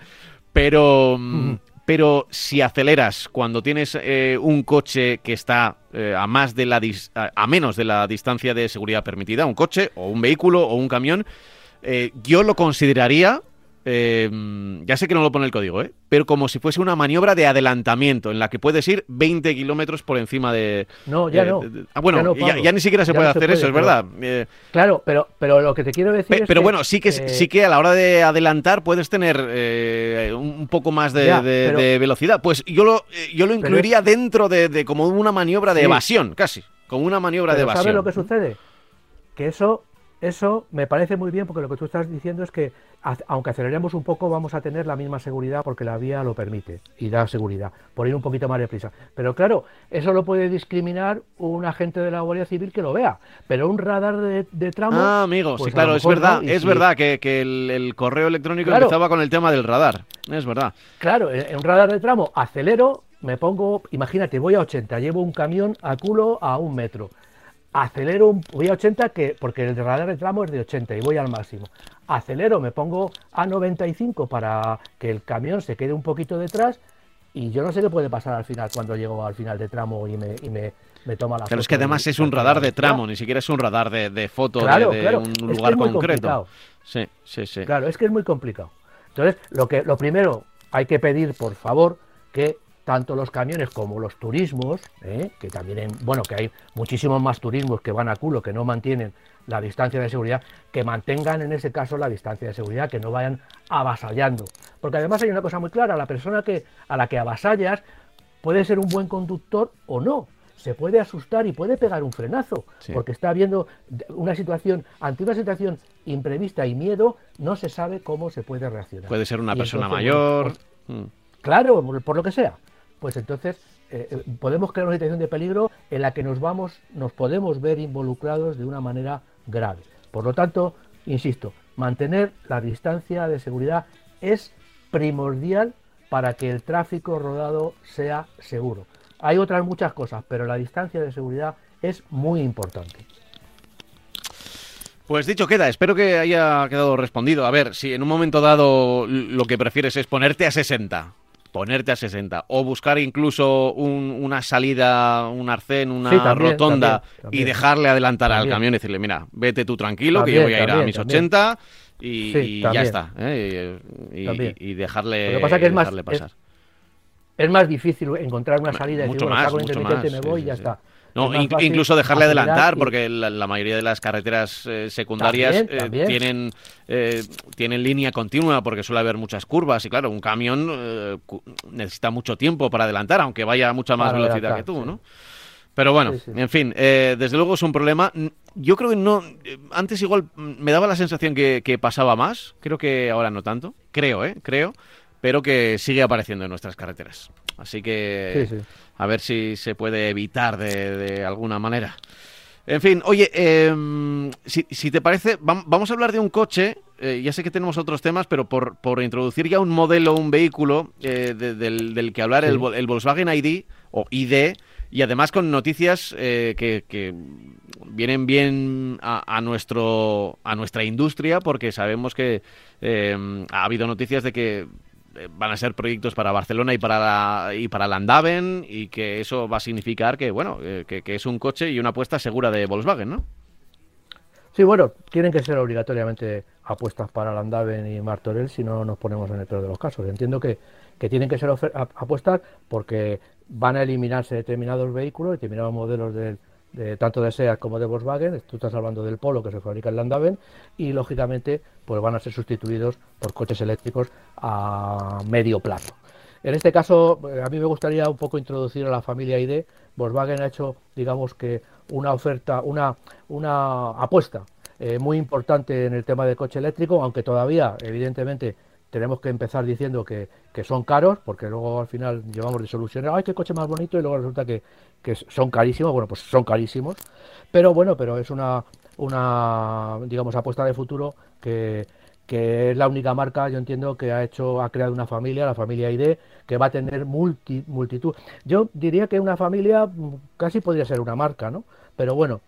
pero, mm, pero si aceleras cuando tienes eh, un coche que está eh, a, más de la a, menos de la distancia de seguridad permitida, un coche o un vehículo o un camión, eh, yo lo consideraría eh, ya sé que no lo pone el código, ¿eh? pero como si fuese una maniobra de adelantamiento en la que puedes ir 20 kilómetros por encima de. No, ya no. ah, bueno, ya, ni siquiera se puede hacer eso, es verdad. Eh, claro, pero, pero lo que te quiero decir. es pero bueno, sí que, sí que a la hora de adelantar puedes tener eh, un poco más de, velocidad. Pues yo lo, yo lo incluiría dentro de, como una maniobra de evasión, casi. Como una maniobra de evasión. ¿Sabes lo que sucede? Que eso eso me parece muy bien porque lo que tú estás diciendo es que aunque aceleremos un poco vamos a tener la misma seguridad porque la vía lo permite y da seguridad, por ir un poquito más deprisa. Pero claro, eso lo puede discriminar un agente de la Guardia Civil que lo vea, pero un radar de, tramo... Ah, amigo, sí, pues claro, es verdad, es verdad que, el, correo electrónico empezaba con el tema del radar, es verdad. Claro, en un radar de tramo acelero, me pongo, imagínate, voy a 80, llevo un camión a culo a un metro acelero, voy a 80 que, porque el radar de tramo es de 80 y voy al máximo. Acelero, me pongo a 95 para que el camión se quede un poquito detrás y yo no sé qué puede pasar al final cuando llego al final de tramo y me, y me, toma la Pero es que además es un radar de tramo, ni siquiera es un radar de, de foto de, un lugar concreto. Sí, sí, sí. Claro, es que es muy complicado. Entonces, lo, que, lo primero hay que pedir, por favor, que tanto los camiones como los turismos, ¿eh? que también, bueno, que hay muchísimos más turismos que van a culo, que no mantienen la distancia de seguridad, que mantengan en ese caso la distancia de seguridad, que no vayan avasallando. Porque además hay una cosa muy clara, la persona que, a la que avasallas puede ser un buen conductor o no. Se puede asustar y puede pegar un frenazo, porque está viendo una situación, ante una situación imprevista y miedo, no se sabe cómo se puede reaccionar. Puede ser una persona mayor. Mm. Claro, por lo que sea pues entonces eh, eh, podemos crear una situación de peligro en la que nos vamos, nos podemos ver involucrados de una manera grave. Por lo tanto, insisto, mantener la distancia de seguridad es primordial para que el tráfico rodado sea seguro. Hay otras muchas cosas, pero la distancia de seguridad es muy importante. Pues dicho queda, espero que haya quedado respondido. A ver, si en un momento dado lo que prefieres es ponerte a 60 ponerte a 60 o buscar incluso una salida, un arcén, una rotonda y dejarle adelantar al camión y decirle, mira, vete tú tranquilo, que yo voy a ir a mis 80 y, ya está. ¿eh? Y, dejarle, pasar. Es, más difícil encontrar una salida mucho y decir, mucho más, me voy y ya está. No, incluso dejarle adelantar, porque la, mayoría de las carreteras eh, secundarias eh, tienen eh, tienen línea continua, porque suele haber muchas curvas y claro, un camión necesita mucho tiempo para adelantar, aunque vaya a mucha más velocidad que tú, ¿no? Pero bueno, en fin, desde luego es un problema. Yo creo que no. Antes igual me daba la sensación que, que pasaba más. Creo que ahora no tanto. Creo, ¿eh? Creo. Pero que sigue apareciendo en nuestras carreteras. Así que a ver si se puede evitar de, alguna manera. En fin, oye, em, si, te parece, vamos a hablar de un coche. Eh, ya sé que tenemos otros temas, pero por, por introducir ya un modelo, un vehículo eh, del, que hablar, el, el, Volkswagen ID o ID, y además con noticias eh, que, vienen bien a, nuestro, a nuestra industria, porque sabemos que ha habido noticias de que van a ser proyectos para Barcelona y para la, y para Landaven y que eso va a significar que bueno eh, que, es un coche y una apuesta segura de Volkswagen, ¿no? Sí, bueno, tienen que ser obligatoriamente apuestas para Landaven y Martorell si no nos ponemos en el peor de los casos. Entiendo que, que tienen que ser apuestas porque van a eliminarse determinados vehículos, determinados modelos del tanto de SEAT como de Volkswagen, tú estás hablando del Polo que se fabrica en Landaven y lógicamente pues van a ser sustituidos por coches eléctricos a medio plazo. En este caso, eh, a mí me gustaría un poco introducir a la familia ID. Volkswagen ha hecho, digamos que, una oferta, una, una apuesta eh, muy importante en el tema del coche eléctrico, aunque todavía, evidentemente, tenemos que empezar diciendo que, son caros, porque luego al final llevamos de soluciones, ay, qué coche más bonito, y luego resulta que, son carísimos, bueno, pues son carísimos, pero bueno, pero es una, una digamos, apuesta de futuro que, es la única marca, yo entiendo, que ha hecho, ha creado una familia, la familia ID, que va a tener multitud. Yo diría que una familia mm, casi podría ser una marca, ¿no? Pero bueno,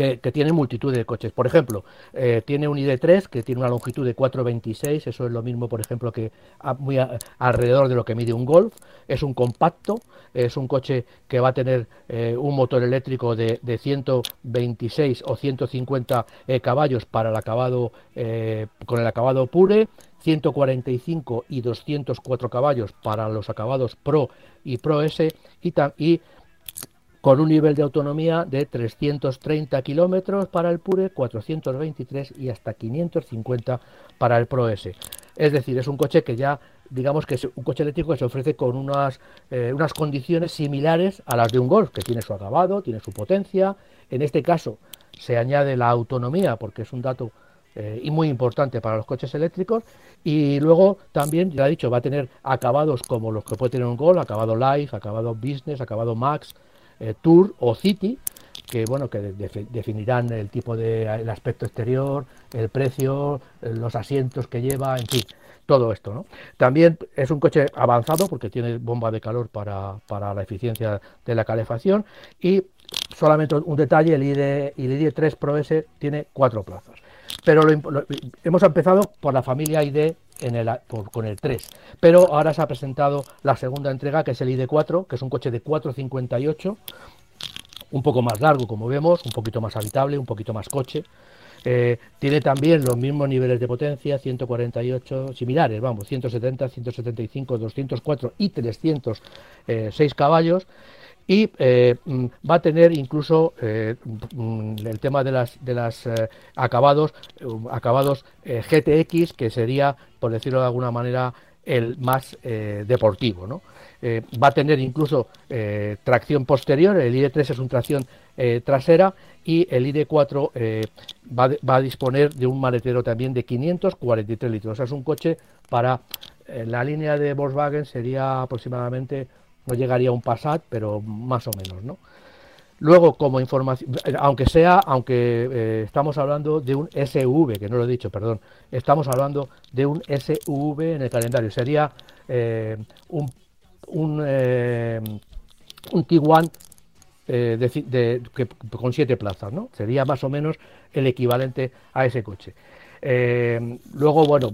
que, tiene multitud de coches. Por ejemplo, eh, tiene un ID3 que tiene una longitud de 4,26, eso es lo mismo, por ejemplo, que muy alrededor de lo que mide un Golf. Es un compacto, es un coche que va a tener eh, un motor eléctrico de, de, 126 o 150 eh, caballos para el acabado con el acabado pure. 145 y 204 caballos para los acabados Pro y Pro S y, y con un nivel de autonomía de 330 kilómetros para el Pure, 423 y hasta 550 para el Pro S. Es decir, es un coche que ya, digamos que es un coche eléctrico que se ofrece con unas, eh, unas condiciones similares a las de un Golf, que tiene su acabado, tiene su potencia. En este caso se añade la autonomía, porque es un dato eh, y muy importante para los coches eléctricos. Y luego también, ya he dicho, va a tener acabados como los que puede tener un Golf, acabado Life, acabado Business, acabado Max, eh, Tour o City, que bueno que definirán el tipo de el aspecto exterior, el precio, eh, los asientos que lleva, en fin, todo esto. ¿no? También es un coche avanzado porque tiene bomba de calor para, para la eficiencia de la calefacción y solamente un detalle, el ID, el ID3 Pro S tiene cuatro plazas. Pero hemos empezado por la familia ID con el 3. Pero ahora se ha presentado la segunda entrega, que es el ID4, que es un coche de 458, un poco más largo, como vemos, un poquito más habitable, un poquito más coche. Eh, tiene también los mismos niveles de potencia, 148 similares, vamos, 170, 175, 204 y 306 eh, caballos y eh, mm, va a tener incluso eh, mm, el tema de las de las eh, acabados acabados GTX que sería por decirlo de alguna manera el más deportivo ¿no? va a tener incluso tracción posterior el ID3 es una tracción trasera y el ID4 va, va, a disponer de un maletero también de 543 litros o sea es un coche para la línea de Volkswagen sería aproximadamente no llegaría a un Passat, pero más o menos, ¿no? Luego, como información, aunque sea, aunque eh, estamos hablando de un SV, que no lo he dicho, perdón, estamos hablando de un SV en el calendario, sería eh, un, un, eh, un T1 de, con siete plazas, ¿no? Sería más o menos el equivalente a ese coche. luego, bueno,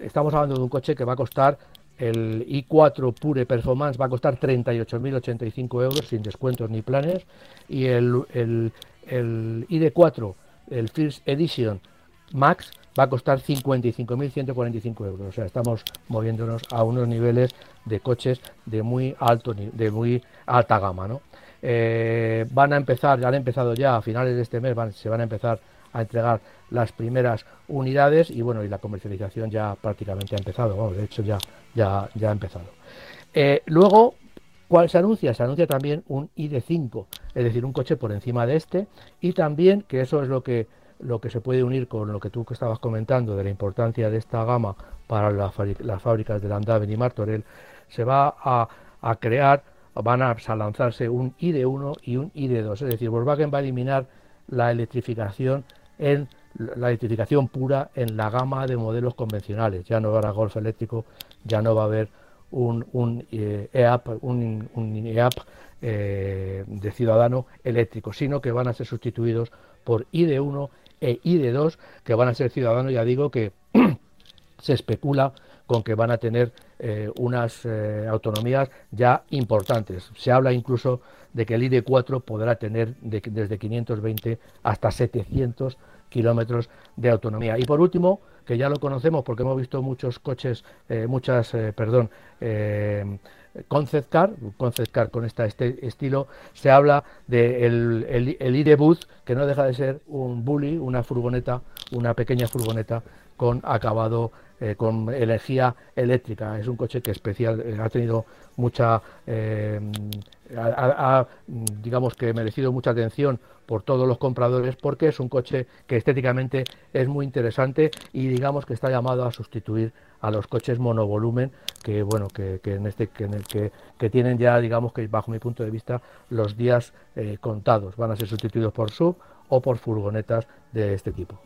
estamos hablando de un coche que va a costar el i4 Pure Performance va a costar 38.085 euros sin descuentos ni planes y el, el, el ID4, el First Edition Max, va a costar 55.145 euros. O sea, estamos moviéndonos a unos niveles de coches de muy alto, de muy alta gama, ¿no? Eh, van a empezar, ya han empezado ya a finales de este mes, se van a empezar a entregar las primeras unidades y bueno, y la comercialización ya prácticamente ha empezado, de hecho ya, ya, ya ha empezado. Eh, luego, ¿cuál se anuncia? Se anuncia también un ID5, es decir, un coche por encima de este y también, que eso es lo que, lo que se puede unir con lo que tú que estabas comentando de la importancia de esta gama para las fábricas de Landaven y Martorell, se va a, a crear, van a lanzarse un ID1 y un ID2. Es decir, Volkswagen va a eliminar la electrificación en la electrificación pura en la gama de modelos convencionales. Ya no habrá Golf eléctrico, ya no va a haber un, un eh, EAP, un, un EAP eh, de ciudadano eléctrico, sino que van a ser sustituidos por ID1 e ID2, que van a ser ciudadanos, ya digo que (clears throat) se especula con que van a tener eh, unas eh, autonomías ya importantes. Se habla incluso de que el ID4 podrá tener desde 520 hasta 700 kilómetros de autonomía. Y por último, que ya lo conocemos porque hemos visto muchos coches, eh, muchas, perdón, concept car, concept car con este estilo, se habla del de el, el ID Booth, que no deja de ser un bully, una furgoneta, una pequeña furgoneta con acabado eh, con energía eléctrica. Es un coche que especial eh, ha tenido mucha, eh, ha, digamos que merecido mucha atención por todos los compradores porque es un coche que estéticamente es muy interesante y digamos que está llamado a sustituir a los coches monovolumen que bueno que, en este que en el que, que, tienen ya digamos que bajo mi punto de vista los días contados van a ser sustituidos por sub o por furgonetas de este tipo.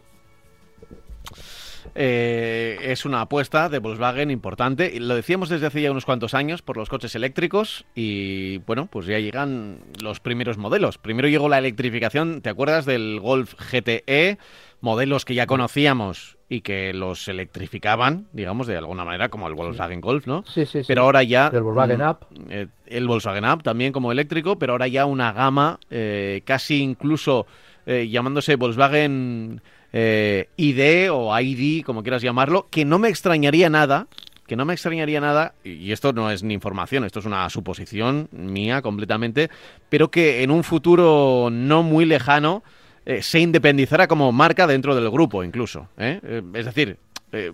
Eh, es una apuesta de Volkswagen importante. Lo decíamos desde hace ya unos cuantos años por los coches eléctricos y bueno, pues ya llegan los primeros modelos. Primero llegó la electrificación, ¿te acuerdas del Golf GTE? Modelos que ya conocíamos y que los electrificaban, digamos, de alguna manera, como el Volkswagen Golf, ¿no? Sí, sí, sí. Pero ahora ya... El Volkswagen Up. Eh, el Volkswagen Up también como eléctrico, pero ahora ya una gama eh, casi incluso llamándose Volkswagen eh, ID o ID, como quieras llamarlo, que no me extrañaría nada, que no me extrañaría nada, y esto no es ni información, esto es una suposición mía completamente, pero que en un futuro no muy lejano eh, se independizara como marca dentro del grupo incluso. ¿eh? es decir,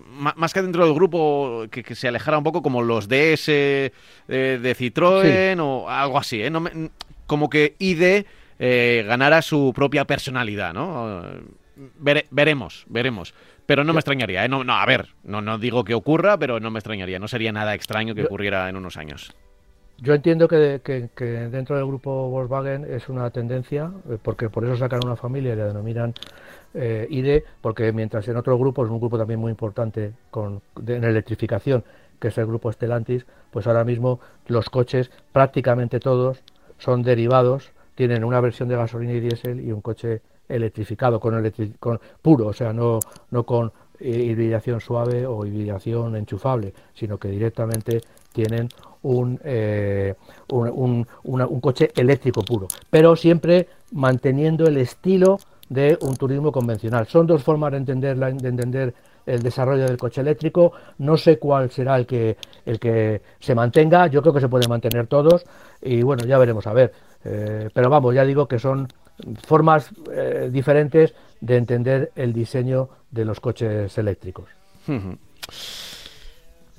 más que dentro del grupo que, se alejara un poco como los DS de Citroën o algo así, como que ID ganara su propia personalidad, ¿no? Veremos, veremos. Pero no me extrañaría, ¿eh? no, no, a ver, no, no digo que ocurra, pero no me extrañaría. No sería nada extraño que ocurriera en unos años. Yo entiendo que, que, dentro del grupo Volkswagen es una tendencia, eh, porque por eso sacan una familia y la denominan eh, ID, porque mientras en otros grupos, un grupo también muy importante con, en electrificación, que es el grupo Stellantis, pues ahora mismo los coches, prácticamente todos, son derivados, tienen una versión de gasolina y diésel y un coche electrificado, con, con puro, o sea, no, no con hibridación suave o hibridación enchufable, sino que directamente tienen un, eh, un, un, coche eléctrico puro, pero siempre manteniendo el estilo de un turismo convencional. Son dos formas de entender, de entender el desarrollo del coche eléctrico. No sé cuál será el que, el que se mantenga. Yo creo que se pueden mantener todos y bueno, ya veremos a ver. Eh, pero vamos, ya digo que son formas eh, diferentes de entender el diseño de los coches eléctricos.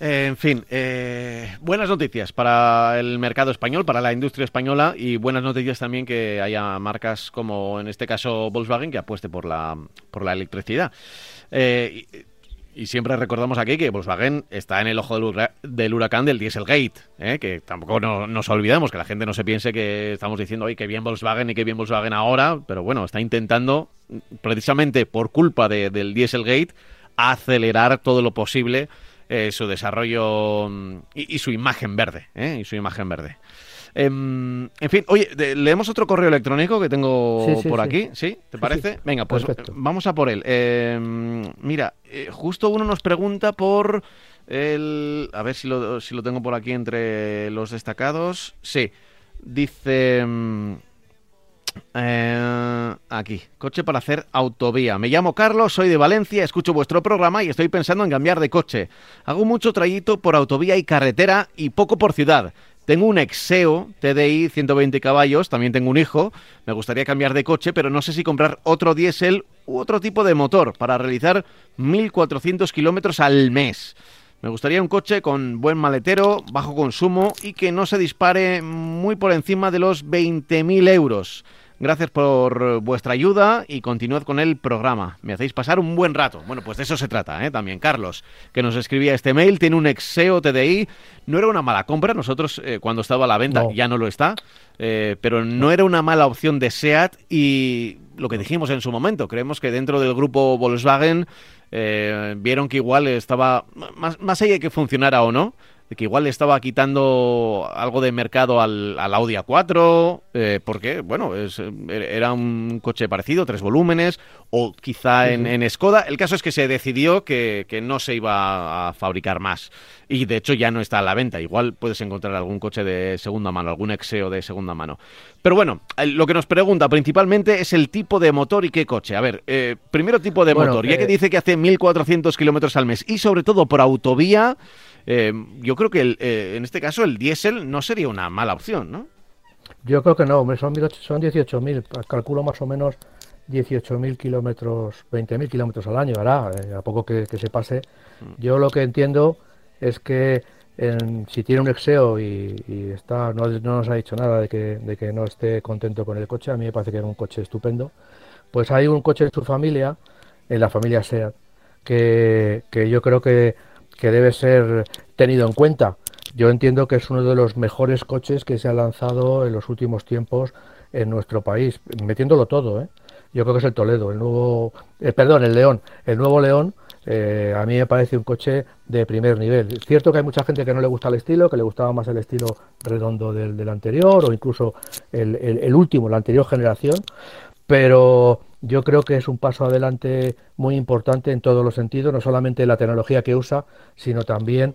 En fin, eh, buenas noticias para el mercado español, para la industria española y buenas noticias también que haya marcas como en este caso Volkswagen que apueste por la, por la electricidad. Eh, y siempre recordamos aquí que Volkswagen está en el ojo del, huracán del Dieselgate, ¿eh? que tampoco nos olvidamos, que la gente no se piense que estamos diciendo, que bien Volkswagen y que bien Volkswagen ahora, pero bueno, está intentando, precisamente por culpa del Dieselgate, acelerar todo lo posible eh, su desarrollo mm, y, su imagen verde, ¿eh? y su imagen verde. Em, en fin, oye, leemos otro correo electrónico que tengo por aquí, ¿sí? ¿Te parece? Venga, pues vamos a por él. Em, mira, eh, justo uno nos pregunta por el... A ver si lo, si lo tengo por aquí entre los destacados. Sí, dice... Em, eh, aquí, coche para hacer autovía. Me llamo Carlos, soy de Valencia, escucho vuestro programa y estoy pensando en cambiar de coche. Hago mucho trayito por autovía y carretera y poco por ciudad. Tengo un Exeo TDI 120 caballos, también tengo un hijo. Me gustaría cambiar de coche, pero no sé si comprar otro diésel u otro tipo de motor para realizar 1.400 kilómetros al mes. Me gustaría un coche con buen maletero, bajo consumo y que no se dispare muy por encima de los 20.000 euros. Gracias por vuestra ayuda y continuad con el programa. Me hacéis pasar un buen rato. Bueno, pues de eso se trata, ¿eh? También Carlos, que nos escribía este mail, tiene un Exeo TDI. No era una mala compra. Nosotros, eh, cuando estaba a la venta, ya no lo está. Eh, pero no era una mala opción de SEAT y lo que dijimos en su momento, creemos que dentro del grupo Volkswagen eh, vieron que igual estaba, más, más allá de que funcionara o no, que igual le estaba quitando algo de mercado al, al Audi A4, eh, porque, bueno, es, era un coche parecido, tres volúmenes, o quizá en, en Skoda. El caso es que se decidió que, que, no se iba a fabricar más. Y de hecho ya no está a la venta. Igual puedes encontrar algún coche de segunda mano, algún Exeo de segunda mano. Pero bueno, lo que nos pregunta principalmente es el tipo de motor y qué coche. A ver, eh, primero tipo de bueno, motor, ya eh... que dice que hace 1.400 kilómetros al mes y sobre todo por autovía. Eh, yo creo que el, eh, en este caso el diésel no sería una mala opción, ¿no? Yo creo que no, son, son 18.000, calculo más o menos 18.000 kilómetros, 20.000 kilómetros al año, ¿verdad? Eh, a poco que, que, se pase. Yo lo que entiendo es que en, si tiene un exeo y, y está, no, no, nos ha dicho nada de que, de que no esté contento con el coche, a mí me parece que es un coche estupendo, pues hay un coche en su familia, en la familia SEAT, que, que yo creo que que debe ser tenido en cuenta. Yo entiendo que es uno de los mejores coches que se ha lanzado en los últimos tiempos en nuestro país, metiéndolo todo. ¿eh? Yo creo que es el Toledo, el nuevo, eh, perdón, el León, el nuevo León. Eh, a mí me parece un coche de primer nivel. Es cierto que hay mucha gente que no le gusta el estilo, que le gustaba más el estilo redondo del, anterior o incluso el último, la anterior generación, pero yo creo que es un paso adelante muy importante en todos los sentidos, no solamente en la tecnología que usa, sino también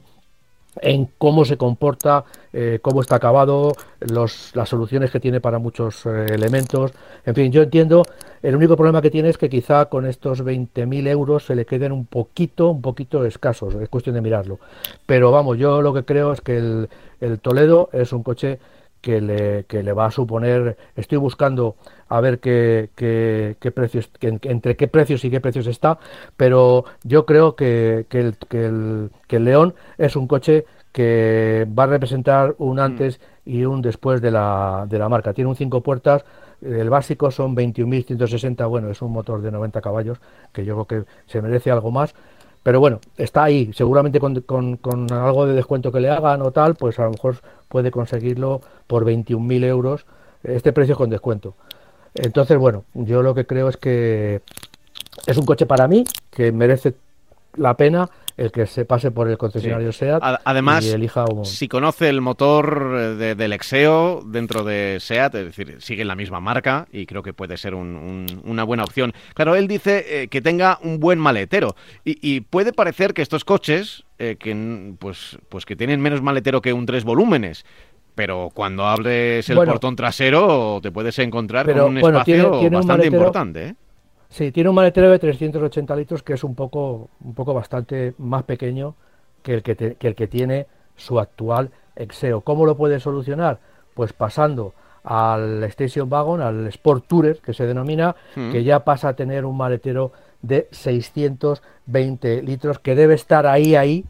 en cómo se comporta, eh, cómo está acabado, los, las soluciones que tiene para muchos eh, elementos. En fin, yo entiendo, el único problema que tiene es que quizá con estos 20.000 euros se le queden un poquito, un poquito escasos, es cuestión de mirarlo. Pero vamos, yo lo que creo es que el, el Toledo es un coche que le, que le va a suponer, estoy buscando a ver qué, qué, qué precios, entre qué precios y qué precios está, pero yo creo que, que, el, que, el, que el León es un coche que va a representar un antes y un después de la, de la marca. Tiene un cinco puertas, el básico son 21.160, bueno, es un motor de 90 caballos, que yo creo que se merece algo más, pero bueno, está ahí, seguramente con, con, con, algo de descuento que le hagan o tal, pues a lo mejor puede conseguirlo por 21.000 euros, este precio con descuento. Entonces, bueno, yo lo que creo es que es un coche para mí que merece la pena el que se pase por el concesionario sí. SEAT Además, y elija un... si conoce el motor de, del Exeo dentro de SEAT, es decir, sigue la misma marca y creo que puede ser un, un, una buena opción. Claro, él dice eh, que tenga un buen maletero y, y puede parecer que estos coches, eh, que, pues, pues que tienen menos maletero que un tres volúmenes, pero cuando abres el bueno, portón trasero te puedes encontrar pero, con un bueno, espacio tiene, tiene bastante un importante. ¿eh? Sí, tiene un maletero de 380 litros que es un poco, un poco bastante más pequeño que el que, te, que el que tiene su actual Exeo. ¿Cómo lo puede solucionar? Pues pasando al Station Wagon, al Sport Tourer, que se denomina, mm. que ya pasa a tener un maletero de 620 litros, que debe estar ahí, ahí,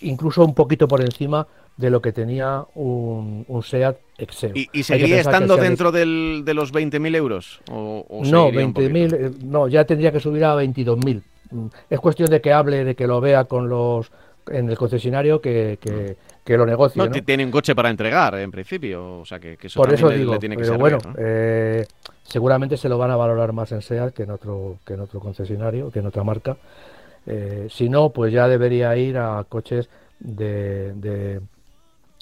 incluso un poquito por encima de lo que tenía un, un SEAT Exeo. ¿Y, y seguiría estando dentro del, de los 20.000 euros? ¿O, o no, 20.000, eh, no, ya tendría que subir a 22.000. Es cuestión de que hable, de que lo vea con los en el concesionario que, que, que lo negocie. No, ¿no? tiene un coche para entregar, en principio, o sea que, que eso Por eso le, digo, le tiene que pero bueno, ¿no? eh, seguramente se lo van a valorar más en SEAT que en otro, que en otro concesionario, que en otra marca. Eh, si no, pues ya debería ir a coches de, de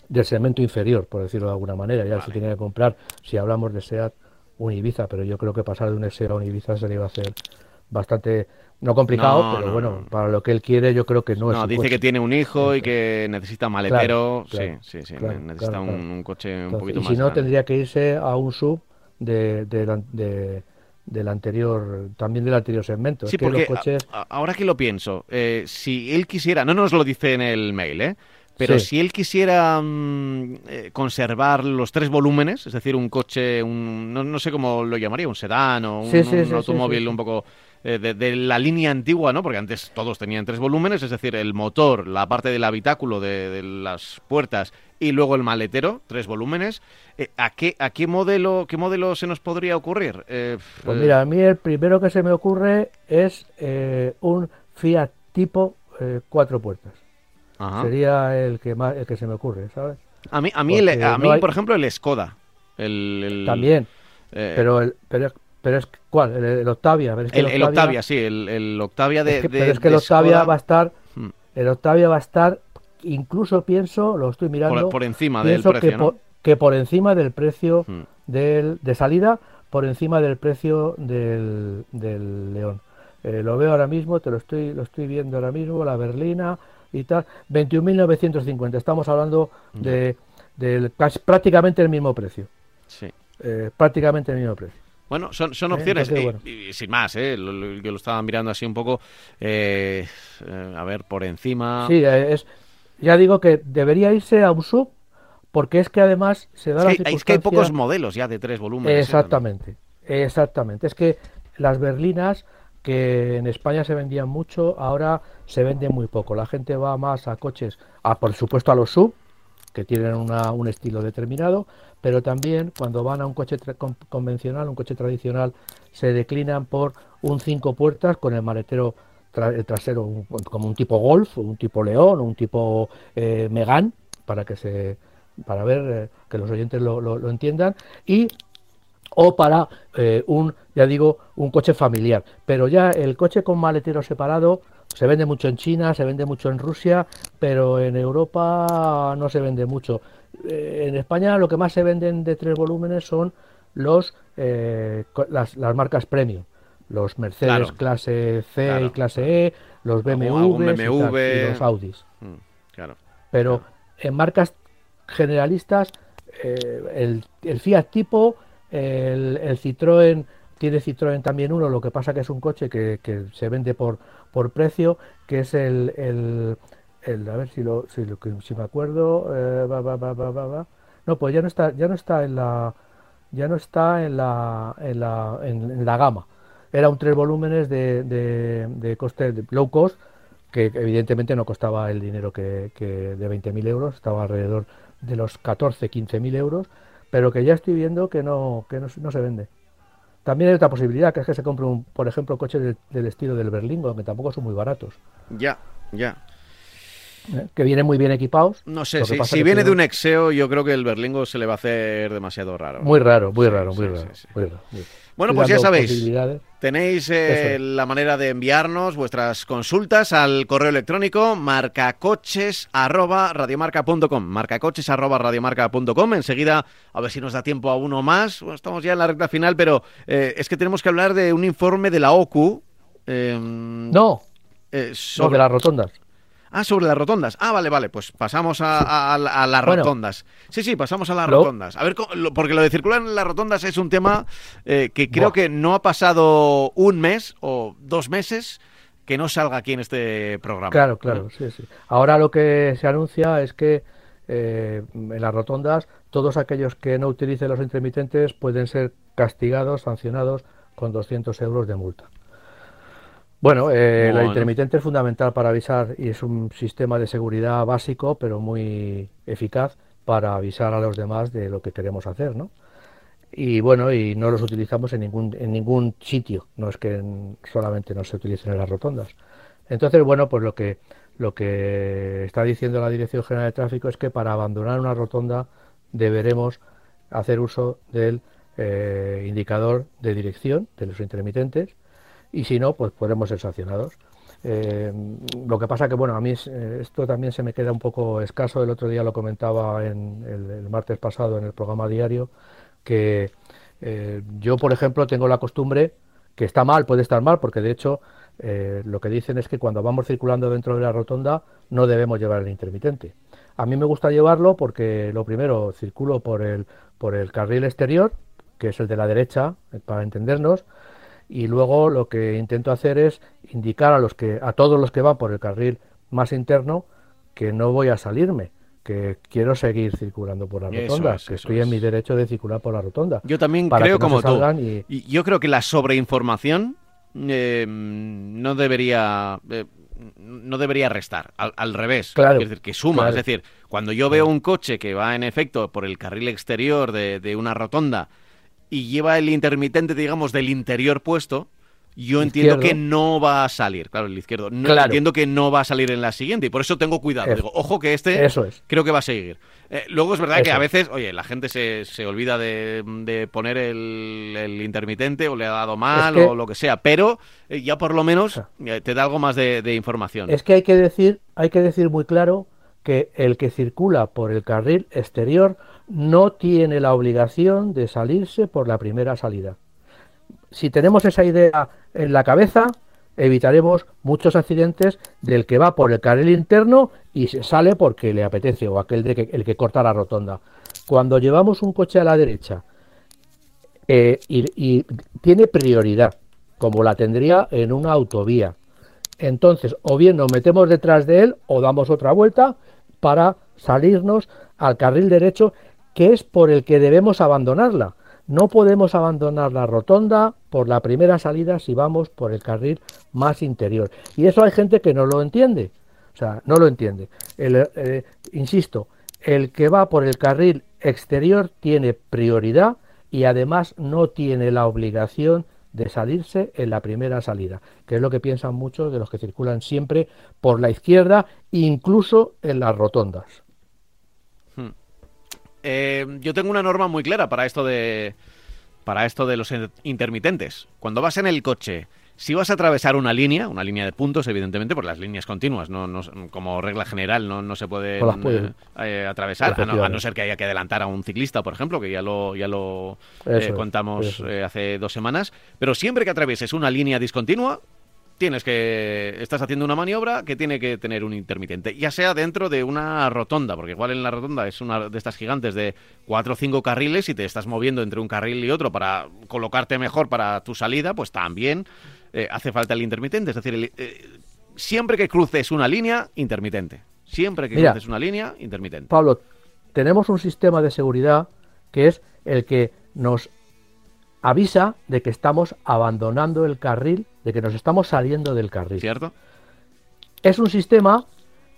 del segmento inferior, por decirlo de alguna manera. Ya vale. se tiene que comprar, si hablamos de SEAT, un Ibiza, pero yo creo que pasar de un SEAT a un Ibiza se le iba a hacer bastante, no complicado, no, pero no, bueno, no. para lo que él quiere yo creo que no, es No, dice coche. que tiene un hijo y que necesita maletero, claro, sí, sí, sí, claro, necesita claro, un, un, coche un Entonces, poquito y más si no, grande. tendría que irse a un sub de, de, de del anterior, también del anterior segmento. Sí, es que porque los coches... a, a, ahora que lo pienso, eh, si él quisiera, no nos lo dice en el mail, ¿eh? Pero sí. si él quisiera mmm, eh, conservar los tres volúmenes, es decir, un coche, un, no, no, sé cómo lo llamaría, un sedán o un, sí, sí, un automóvil un poco eh, de, la línea antigua, ¿no? Porque antes todos tenían tres volúmenes, es decir, el motor, la parte del habitáculo de, las puertas y luego el maletero, tres volúmenes. Eh, ¿a, qué, ¿A qué modelo qué modelo se nos podría ocurrir? pues mira, a mí el primero que se me ocurre es un Fiat tipo cuatro puertas. Sería el que más el que se me ocurre, ¿sabes? A mí, a mí, a mí por ejemplo, el Skoda. El, También. Eh, pero, el, pero, pero es ¿cuál? El, Octavia. el, Octavia, sí, el, Octavia de. pero es que el Octavia va a estar. Hmm. El Octavia va a estar, incluso pienso, lo estoy mirando. Por, encima del precio. Que, por, que por encima del precio hmm. del, de salida, por encima del precio del, del León. Eh, lo veo ahora mismo, te lo estoy, lo estoy viendo ahora mismo, la berlina y tal. 21.950. Estamos hablando de, de, prácticamente el mismo precio. Sí. Eh, prácticamente el mismo precio. Bueno, son, son ¿Eh? opciones. y, sin más, ¿eh? Lo, yo lo estaba mirando así un poco. Eh, a ver, por encima. Sí, es, ya digo que debería irse a un sub, porque es que además se da es la Es que hay pocos modelos ya de tres volúmenes. Exactamente, exactamente. Es que las berlinas que en España se vendían mucho, ahora se venden muy poco. La gente va más a coches, a, por supuesto a los sub, que tienen un estilo determinado, pero también cuando van a un coche convencional, un coche tradicional, se declinan por un cinco puertas con el maletero trasero como un tipo Golf, un tipo León, un tipo eh, Megan, para que se para ver eh, que los oyentes lo, entiendan y o para eh, un ya digo un coche familiar. Pero ya el coche con maletero separado se vende mucho en China, se vende mucho en Rusia, pero en Europa no se vende mucho. Eh, en España lo que más se venden de tres volúmenes son los eh, las, marcas premium, los Mercedes clase C y clase E, los BMW, y, los Audis. Mm, claro. Pero en marcas generalistas, eh, el, el, Fiat tipo, el, el Citroën tiene Citroën también uno, lo que pasa que es un coche que, se vende por, por precio, que es el, el, a ver si lo, si, lo, si me acuerdo, eh, no, pues ya no está, ya no está en la, ya no está en la, en la, en, la gama. Era un tres volúmenes de coste de low cost, que evidentemente no costaba el dinero que, que de 20.000 euros, estaba alrededor de los 14, 15.000 euros, pero que ya estoy viendo que no, que no se vende. También hay otra posibilidad, que es que se compre, un, por ejemplo, coche del, estilo del Berlingo, que tampoco son muy baratos. Ya, ya. ¿Eh? Que vienen muy bien equipados. No sé, si, viene de un Exeo, yo creo que el Berlingo se le va a hacer demasiado raro. Muy raro, muy raro, muy, raro, muy raro. Bueno, pues ya sabéis, tenéis eh, la manera de enviarnos vuestras consultas al correo electrónico marcacoches@radiomarca.com, marcacoches@radiomarca.com. Enseguida, a ver si nos da tiempo a uno más. estamos ya en la recta final, pero eh, es que tenemos que hablar de un informe de la OCU. Em, no. sobre... no, de las rotondas. Ah, sobre las rotondas. Ah, vale, vale, pues pasamos a, las rotondas. Sí, sí, pasamos a las rotondas. A ver, porque lo de circular en las rotondas es un tema eh, que creo que no ha pasado un mes o dos meses que no salga aquí en este programa. Claro, claro, sí, sí. Ahora lo que se anuncia es que eh, en las rotondas todos aquellos que no utilicen los intermitentes pueden ser castigados, sancionados con 200 euros de multa. Bueno, eh, la intermitente es fundamental para avisar y es un sistema de seguridad básico, pero muy eficaz para avisar a los demás de lo que queremos hacer, ¿no? Y bueno, y no los utilizamos en ningún, en ningún sitio, no es que solamente no se utilicen en las rotondas. Entonces, bueno, pues lo que, lo que está diciendo la Dirección General de Tráfico es que para abandonar una rotonda deberemos hacer uso del eh, indicador de dirección de los intermitentes y si no, pues podremos ser sancionados. Eh, lo que pasa que, bueno, a mí eh, esto también se me queda un poco escaso. El otro día lo comentaba en el, martes pasado en el programa diario, que eh, yo, por ejemplo, tengo la costumbre, que está mal, puede estar mal, porque de hecho lo que dicen es que cuando vamos circulando dentro de la rotonda no debemos llevar el intermitente. A mí me gusta llevarlo porque, lo primero, circulo por el, por el carril exterior, que es el de la derecha, para entendernos, y luego lo que intento hacer es indicar a los que a todos los que van por el carril más interno que no voy a salirme que quiero seguir circulando por la rotonda, que estoy en mi derecho de circular por la rotonda. Yo también creo como tú. Y... Yo creo que la sobreinformación eh, no debería... eh, no debería restar, al, al revés, Claro, es decir, que suma, claro. es decir, cuando yo veo un coche que va en efecto por el carril exterior de, de una rotonda y lleva el intermitente, digamos, del interior puesto, yo entiendo Izquierdo. que no va a salir, claro, el izquierdo, no, Claro. entiendo que no va a salir en la siguiente y por eso tengo cuidado, Eso. digo, ojo que este Eso es. creo que va a seguir. Eh, luego es verdad que a es. veces, oye, la gente se, se olvida de, de poner el, el intermitente o le ha dado mal que- o lo que sea, pero eh, ya por lo menos sea, eh, te da algo más de, de información. Es que hay que decir, hay que decir muy claro que el que circula por el carril exterior no tiene la obligación de salirse por la primera salida. Si tenemos esa idea en la cabeza, evitaremos muchos accidentes del que va por el carril interno y se sale porque le apetece o aquel de que, el que corta la rotonda. Cuando llevamos un coche a la derecha eh, y, y tiene prioridad, como la tendría en una autovía, entonces, o bien nos metemos detrás de él o damos otra vuelta para salirnos al carril derecho, que es por el que debemos abandonarla. No podemos abandonar la rotonda por la primera salida si vamos por el carril más interior. Y eso hay gente que no lo entiende. O sea, no lo entiende. Eh, insisto, el que va por el carril exterior tiene prioridad y además no tiene la obligación de salirse en la primera salida, que es lo que piensan muchos de los que circulan siempre por la izquierda, incluso en las rotondas. Eh, yo tengo una norma muy clara para esto de para esto de los in- intermitentes. Cuando vas en el coche, si vas a atravesar una línea, una línea de puntos, evidentemente, por las líneas continuas, no, no- como regla general no, no se puede las pueden. atravesar, a no, a no ser que haya que adelantar a un ciclista, por ejemplo, que ya lo, ya lo eh, es, contamos eh, hace dos semanas. Pero siempre que atravieses una línea discontinua, tienes que estás haciendo una maniobra que tiene que tener un intermitente, ya sea dentro de una rotonda, porque igual en la rotonda es una de estas gigantes de cuatro o cinco carriles y te estás moviendo entre un carril y otro para colocarte mejor para tu salida, pues también eh, hace falta el intermitente, es decir, el- eh, siempre que cruces una línea, intermitente. Siempre que Mira. cruces una línea, intermitente. Pablo, tenemos un sistema de seguridad que es el que nos avisa de que estamos abandonando el carril, de que nos estamos saliendo del carril. ¿Cierto? Es un sistema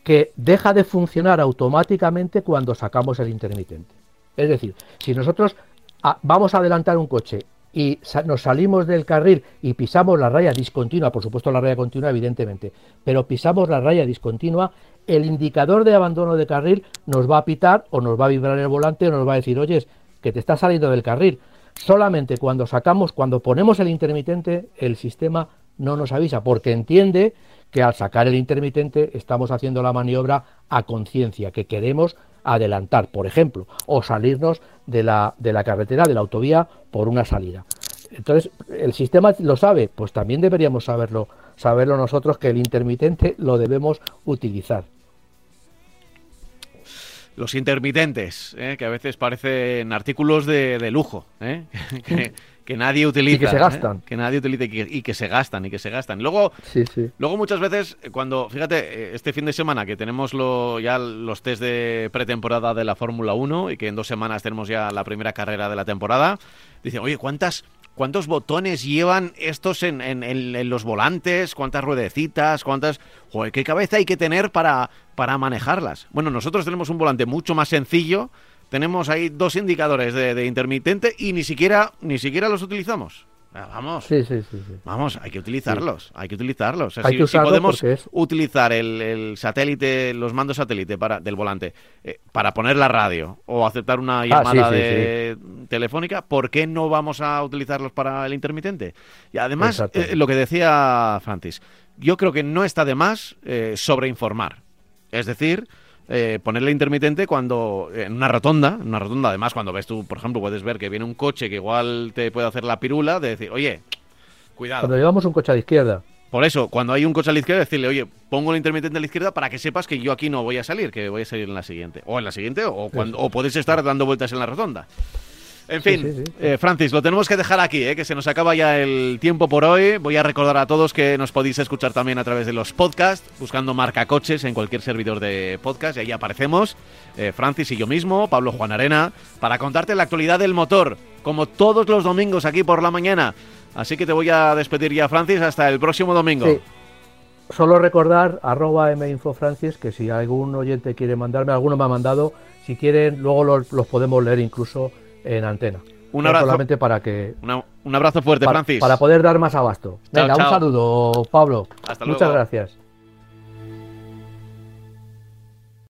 que deja de funcionar automáticamente cuando sacamos el intermitente. Es decir, si nosotros ah, vamos a adelantar un coche y nos salimos del carril y pisamos la raya discontinua, por supuesto la raya continua evidentemente, pero pisamos la raya discontinua, el indicador de abandono de carril nos va a pitar o nos va a vibrar el volante o nos va a decir, oye, que te estás saliendo del carril. Solamente cuando sacamos, cuando ponemos el intermitente, el sistema no nos avisa, porque entiende que al sacar el intermitente estamos haciendo la maniobra a conciencia, que queremos adelantar, por ejemplo, o salirnos de la, de la carretera, de la autovía, por una salida. Entonces, ¿el sistema lo sabe? Pues también deberíamos saberlo, saberlo nosotros que el intermitente lo debemos utilizar. Los intermitentes, ¿eh? que a veces parecen artículos de, de lujo, ¿eh? (laughs) que, que nadie utiliza. Y que se ¿eh? gastan. Que nadie utiliza y que, y que se gastan, y que se gastan. Luego, Sí, sí. Luego muchas veces, eh, cuando, fíjate, eh, este fin de semana que tenemos lo, ya los test de pretemporada de la Fórmula 1 y que en dos semanas tenemos ya la primera carrera de la temporada, dicen, oye, ¿cuántas, ¿cuántos botones llevan estos en, en- en- en los volantes? ¿Cuántas ruedecitas? ¿Cuántas... Joder, ¿qué cabeza hay que tener para, para manejarlas? Bueno, nosotros tenemos un volante mucho más sencillo, tenemos ahí dos indicadores de, de intermitente y ni siquiera, ni siquiera los utilizamos. Ah, Vamos. Sí, sí, sí, sí. Vamos, hay que utilizarlos, hay que utilizarlos. O sea, Hay si, que si usarlo podemos es- utilizar el, el satélite, los mandos satélite para, del volante eh, para poner la radio o aceptar una llamada Ah, sí, de- telefónica, ¿por qué no vamos a utilizarlos para el intermitente? Y además, eh, lo que decía Francis, yo creo que no está de más eh, sobreinformar. Es decir, eh, ponerle intermitente cuando en una rotonda, en una rotonda además cuando ves tú, por ejemplo, puedes ver que viene un coche que igual te puede hacer la pirula, de decir, oye, cuidado. Cuando llevamos un coche a la izquierda, Por eso, cuando hay un coche a la izquierda, decirle, oye, pongo el intermitente a la izquierda para que sepas que yo aquí no voy a salir, que voy a salir en la siguiente. O en la siguiente, o, cuando, o puedes estar dando vueltas en la rotonda. En fin, sí, sí. eh, Francis, lo tenemos que dejar aquí, eh, que se nos acaba ya el tiempo por hoy. Voy a recordar a todos que nos podéis escuchar también a través de los podcasts, buscando marca coches en cualquier servidor de podcast, y ahí aparecemos, eh, Francis y yo mismo, Pablo Juan Arena, para contarte la actualidad del motor, como todos los domingos aquí por la mañana. Así que te voy a despedir ya, Francis, hasta el próximo domingo. Sí. Solo recordar arroba minfofrancis que si algún oyente quiere mandarme, alguno me ha mandado, si quieren luego los, los podemos leer incluso en antena. Un abrazo. Solamente para que Una- un abrazo fuerte, para, Francis. para poder dar más abasto. Chao, Venga, chao. un saludo, Pablo. Hasta Muchas luego. gracias.